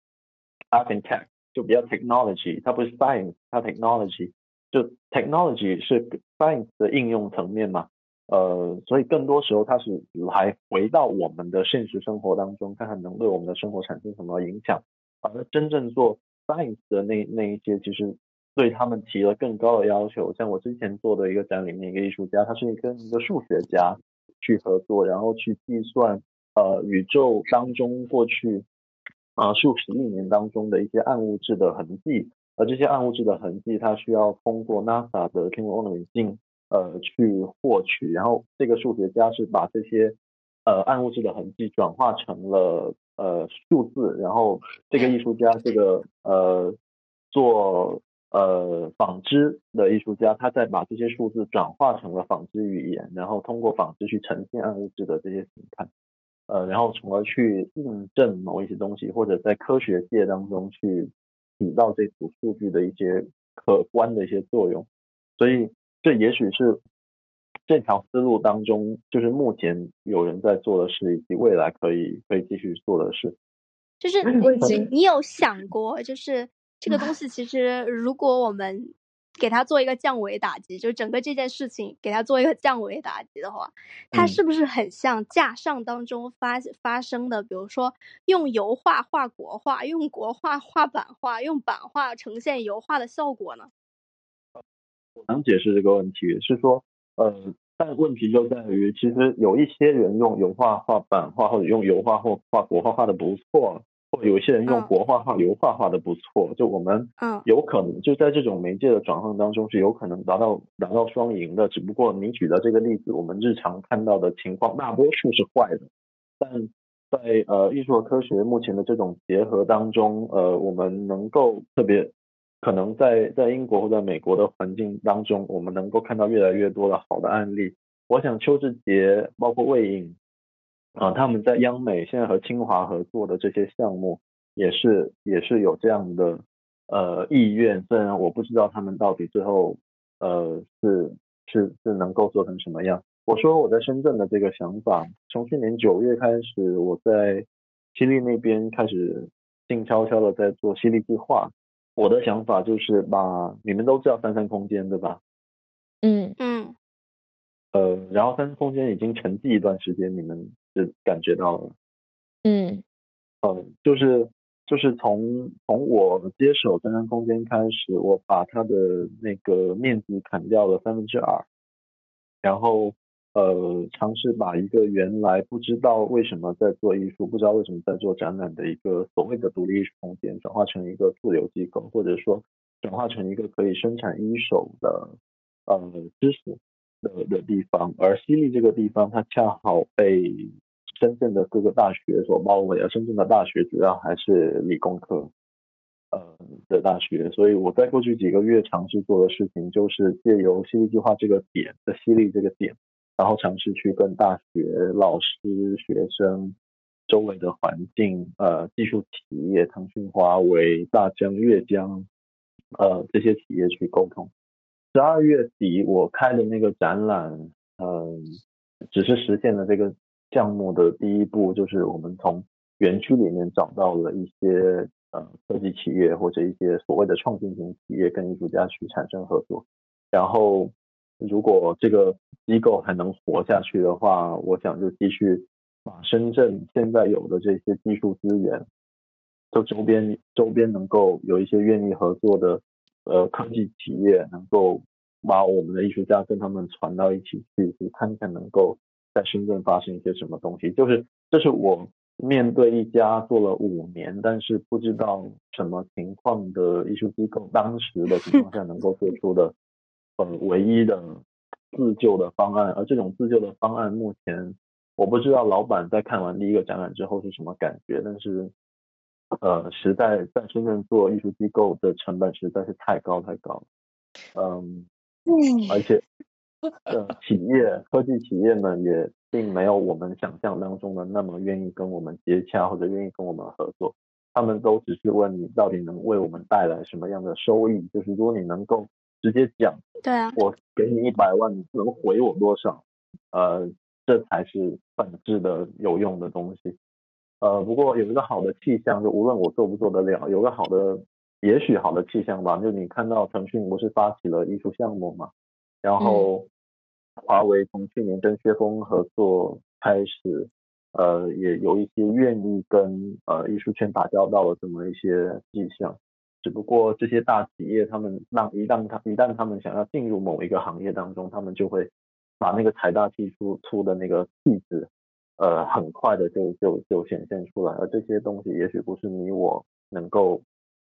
art and tech，就比较 technology，它不是 science，它 technology，就 technology 是 science 的应用层面嘛，呃，所以更多时候它是来回到我们的现实生活当中，看看能对我们的生活产生什么影响，而真正做 science 的那那一些，其实对他们提了更高的要求。像我之前做的一个展里面，一个艺术家，他是跟一个数学家去合作，然后去计算呃宇宙当中过去啊、数十亿年当中的一些暗物质的痕迹，而这些暗物质的痕迹，它需要通过 NASA 的天文望远镜呃去获取，然后这个数学家是把这些呃暗物质的痕迹转化成了呃数字，然后这个艺术家这个呃做呃纺织的艺术家，他再把这些数字转化成了纺织语言，然后通过纺织去呈现暗物质的这些形态，呃，然后从而去印证某一些东西，或者在科学界当中去起到这组数据的一些可观的一些作用。所以这也许是这条思路当中，就是目前有人在做的事，以及未来可以可以继续做的事。就是你你有想过，就是这个东西其实如果我们给他做一个降维打击，就整个这件事情给他做一个降维打击的话，它嗯是不是很像架上当中发发生的？比如说用油画画国画，用国画画版画，用版画呈现油画的效果呢？我能解释这个问题，是说，呃，但问题就在于，其实有一些人用油画画版画，或者用油画或画国画画的不错，或有一些人用嗯。国画画油画画的不错，就我们嗯。有可能就在这种媒介的转换当中是有可能达到达到双赢的，只不过你举的这个例子，我们日常看到的情况大多数是坏的，但在呃艺术和科学目前的这种结合当中，呃，我们能够特别可能在在英国或在美国的环境当中，我们能够看到越来越多的好的案例。我想邱志杰包括魏颖啊、他们在央美现在和清华合作的这些项目，也是也是有这样的呃意愿，虽然我不知道他们到底最后呃是是是能够做成什么样。我说我在深圳的这个想法，从去年九月开始，我在西丽那边开始静悄悄的在做西丽计划。我的想法就是把你们都知道三三空间对吧？嗯嗯呃，然后三三空间已经沉寂一段时间，你们是感觉到了？嗯。呃，就是就是从从我接手三山空间开始，我把它的那个面积砍掉了三分之二，然后呃尝试把一个原来不知道为什么在做艺术，不知道为什么在做展览的一个所谓的独立艺术空间，转化成一个自由机构，或者说转化成一个可以生产一手的呃知识的的地方，而西丽这个地方，它恰好被深圳的各个大学所包围，而深圳的大学主要还是理工科，呃的大学，所以我在过去几个月尝试做的事情，就是借由西丽计划这个点的犀利这个点，然后尝试去跟大学老师、学生、周围的环境、呃技术企业，腾讯、华为、大疆、阅江，呃这些企业去沟通。十二月底我开的那个展览，嗯、只是实现了这个项目的第一步，就是我们从园区里面找到了一些呃科技企业或者一些所谓的创新型企业跟艺术家去产生合作。然后，如果这个机构还能活下去的话，我想就继续把深圳现在有的这些技术资源，就周边周边能够有一些愿意合作的呃科技企业，能够把我们的艺术家跟他们传到一起去，去看看能够在深圳发生一些什么东西。就是这是我面对一家做了五年，但是不知道什么情况的艺术机构，当时的情况下能够做出的呃唯一的自救的方案。而这种自救的方案，目前我不知道老板在看完第一个展览之后是什么感觉，但是呃，实在在深圳做艺术机构的成本实在是太高太高嗯，嗯。而且，呃，企业科技企业们也并没有我们想象当中的那么愿意跟我们接洽或者愿意跟我们合作，他们都只是问你到底能为我们带来什么样的收益，就是如果你能够直接讲，对啊，我给你一百万，你能回我多少，呃，这才是本质的有用的东西。呃，不过有一个好的气象，就无论我做不做得了，有个好的。也许好的气象吧，就你看到腾讯不是发起了艺术项目嘛，然后华为从去年跟薛峰合作开始，呃，也有一些愿意跟呃艺术圈打交道的这么一些迹象。只不过这些大企业他们让一旦他一旦他们想要进入某一个行业当中，他们就会把那个财大气粗粗的那个气质，呃，很快的就就就显现出来。而这些东西也许不是你我能够。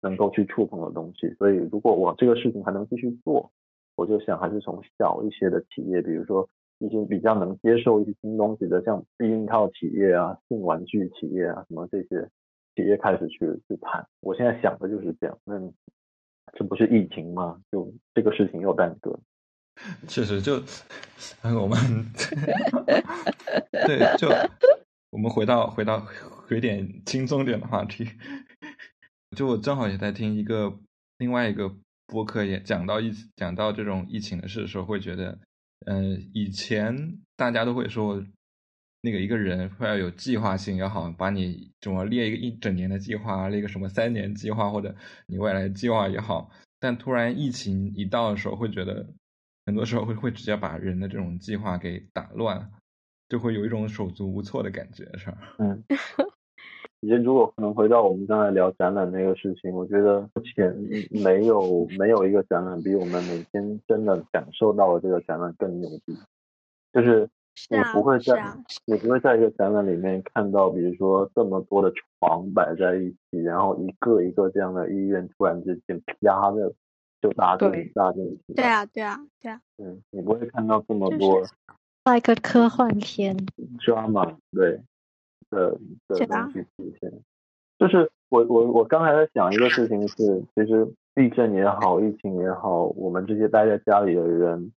能够去触碰的东西，所以如果我这个事情还能继续做，我就想还是从小一些的企业，比如说一些比较能接受一些新东西的，像避孕套企业啊、性玩具企业啊什么这些企业开始去去谈。我现在想的就是这样，那这不是疫情吗？就这个事情又耽搁。确实就，我们 对就我们回到回到回点轻松点的话题。就我正好也在听一个另外一个播客，也讲到疫讲到这种疫情的事的时候，会觉得，嗯，以前大家都会说，那个一个人会要有计划性，要好把你怎么列一个一整年的计划，列个什么三年计划，或者你未来计划也好。但突然疫情一到的时候，会觉得很多时候会会直接把人的这种计划给打乱，就会有一种手足无措的感觉，是吧？嗯。其实，如果可能回到我们刚才聊展览那个事情，我觉得目前没有没有一个展览比我们每天真的感受到的这个展览更牛逼。就是你不会在你不会在一个展览里面看到，比如说这么多的床摆在一起，然后一个一个这样的医院突然之间啪的就搭进搭进去。对啊，对啊，对啊。嗯，你不会看到这么多。那一个科幻片。drama 对。的的东西体现，就是我我我刚才在想一个事情是，其实地震也好，疫情也好，我们这些待在家里的人，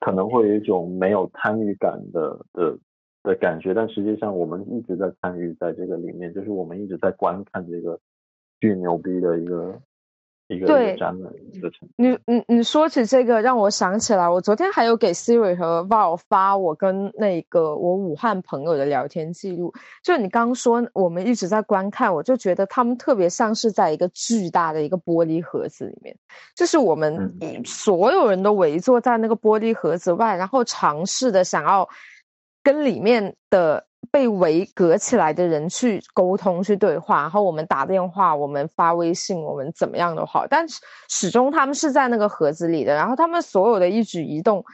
可能会有一种没有参与感的的的感觉，但实际上我们一直在参与在这个里面，就是我们一直在观看这个巨牛逼的一个一个对你你你说起这个，让我想起来，我昨天还有给 Siri 和 Val 发我跟那个我武汉朋友的聊天记录。就你刚说我们一直在观看，我就觉得他们特别像是在一个巨大的一个玻璃盒子里面，就是我们嗯所有人都围坐在那个玻璃盒子外，然后尝试的想要跟里面的被围隔起来的人去沟通、去对话，然后我们打电话、我们发微信、我们怎么样都好，但是始终他们是在那个盒子里的，然后他们所有的一举一动。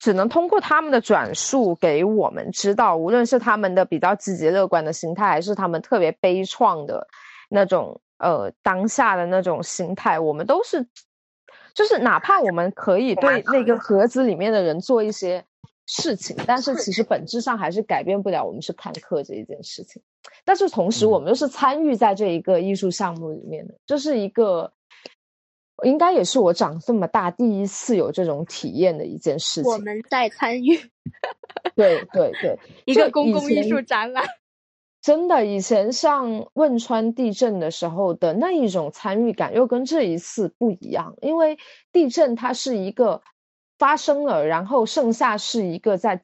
只能通过他们的转述给我们知道，无论是他们的比较积极乐观的心态，还是他们特别悲怆的那种呃当下的那种心态，我们都是，就是哪怕我们可以对那个盒子里面的人做一些事情，但是其实本质上还是改变不了我们是看客这一件事情。但是同时，我们又是参与在这一个艺术项目里面的，这是一个。应该也是我长这么大第一次有这种体验的一件事情。我们在参与对对 对，一个公共艺术展览。真的，以前像汶川地震的时候的那一种参与感，又跟这一次不一样。因为地震它是一个发生了，然后剩下是一个在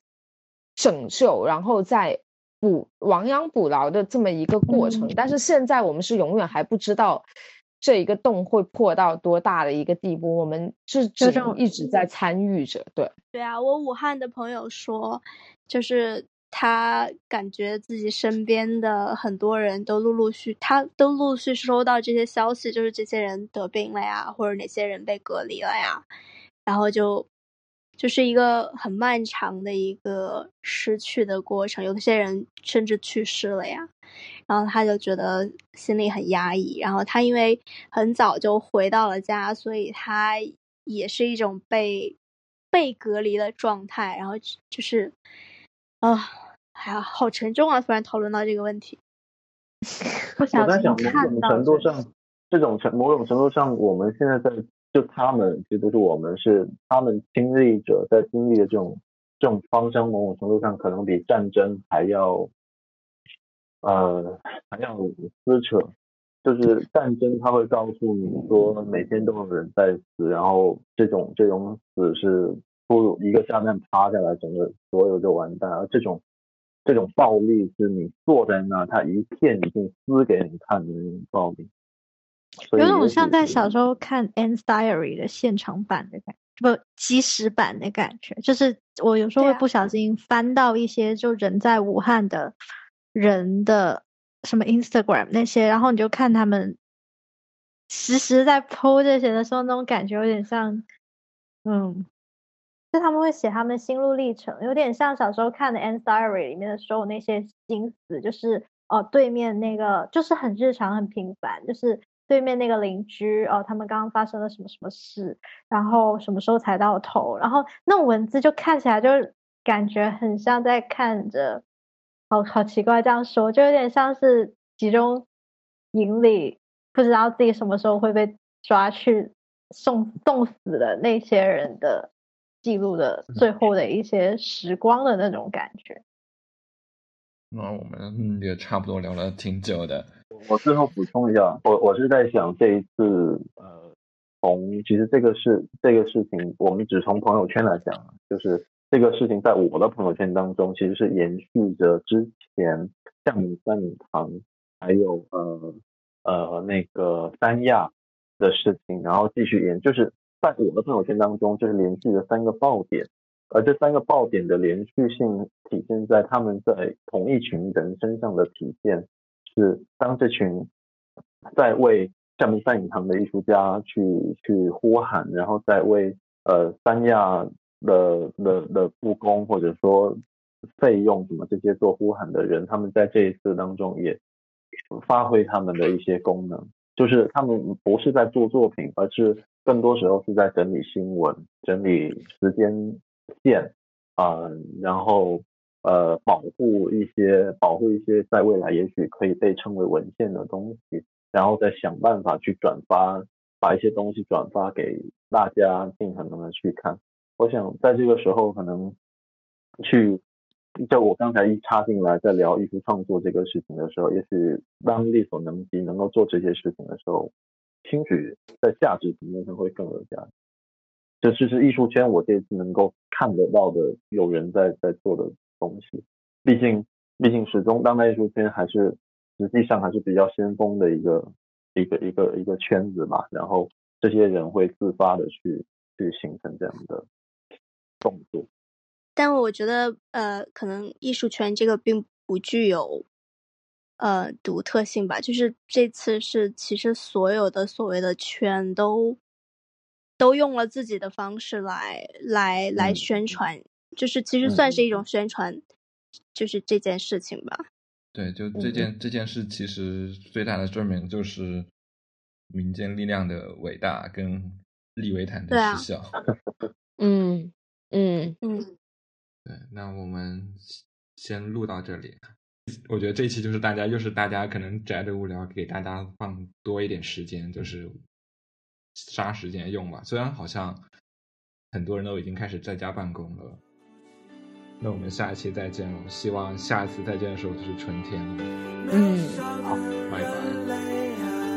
拯救，然后在补亡羊补牢的这么一个过程。嗯但是现在我们是永远还不知道这一个洞会破到多大的一个地步，我们是只能一直在参与着。对，对啊，我武汉的朋友说，就是他感觉自己身边的很多人都陆陆续，他都陆续收到这些消息，就是这些人得病了呀，或者哪些人被隔离了呀，然后就就是一个很漫长的一个失去的过程，有些人甚至去世了呀。然后他就觉得心里很压抑，然后他因为很早就回到了家，所以他也是一种被被隔离的状态，然后就是啊，哎呀，好沉重啊！突然讨论到这个问题，我在想，某种程度上，这种程某种程度上，我们现在在就他们，其实不是我们，是他们亲历者在经历的这种这种创伤，某种程度上可能比战争还要呃还要撕扯。就是战争，它会告诉你说每天都有人在死，然后这种这种死是突如一个炸弹趴下来，整个所有就完蛋。而这种这种暴力是你坐在那，他一片一片撕给你看的那种暴力。有种像在小时候看《Anne's Diary》的现场版的感觉，不即时版的感觉。就是我有时候会不小心翻到一些就人在武汉的人的什么 Instagram 那些，然后你就看他们实时在 PO 这些的时候，那种感觉有点像，嗯，就他们会写他们心路历程，有点像小时候看的《Anne's Diary》里面的时候那些心思，就是哦，对面那个就是很日常很平凡，就是对面那个邻居哦，他们刚刚发生了什么什么事，然后什么时候才到头，然后那种文字就看起来就感觉很像在看着，好好奇怪这样说，就有点像是集中营里不知道自己什么时候会被抓去送送死的那些人的记录的最后的一些时光的那种感觉。那我们也差不多聊了挺久的，我最后补充一下，我我是在想这一次，呃，从其实这个事这个事情，我们只从朋友圈来讲啊，就是这个事情在我的朋友圈当中，其实是延续着之前厦门三里堂还有呃呃那个三亚的事情，然后继续延，就是在我的朋友圈当中，就是连续的三个爆点。而这三个爆点的连续性体现在他们在同一群人身上的体现，是当这群在为厦门三影堂的艺术家去去呼喊，然后再为呃三亚的的的故宫或者说费用什么这些做呼喊的人，他们在这一次当中也发挥他们的一些功能，就是他们不是在做作品，而是更多时候是在整理新闻、整理时间线啊、然后呃保护一些保护一些在未来也许可以被称为文献的东西，然后再想办法去转发，把一些东西转发给大家，尽可能的去看。我想在这个时候可能去。就我刚才一插进来，在聊艺术创作这个事情的时候，也许当力所能及，能够做这些事情的时候，兴许在价值层面上会更有价值。这就是艺术圈我这次能够看得到的有人在在做的东西。毕竟，毕竟始终当代艺术圈还是实际上还是比较先锋的一个一个一个一个圈子嘛。然后这些人会自发的去去形成这样的动作。但我觉得，呃，可能艺术圈这个并不具有，呃，独特性吧。就是这次是，其实所有的所谓的圈都，都用了自己的方式来来来嗯宣传，就是其实算是一种宣传，就是这件事情吧。对，就嗯这件这件事，其实最大的证明就是民间力量的伟大跟利维坦的失效。嗯嗯嗯，对，那我们先录到这里。我觉得这一期就是大家，又是大家可能宅着无聊，给大家放多一点时间，就是杀时间用吧。虽然好像很多人都已经开始在家办公了。那我们下一期再见了，希望下一次再见的时候就是春天了。嗯，好，拜拜。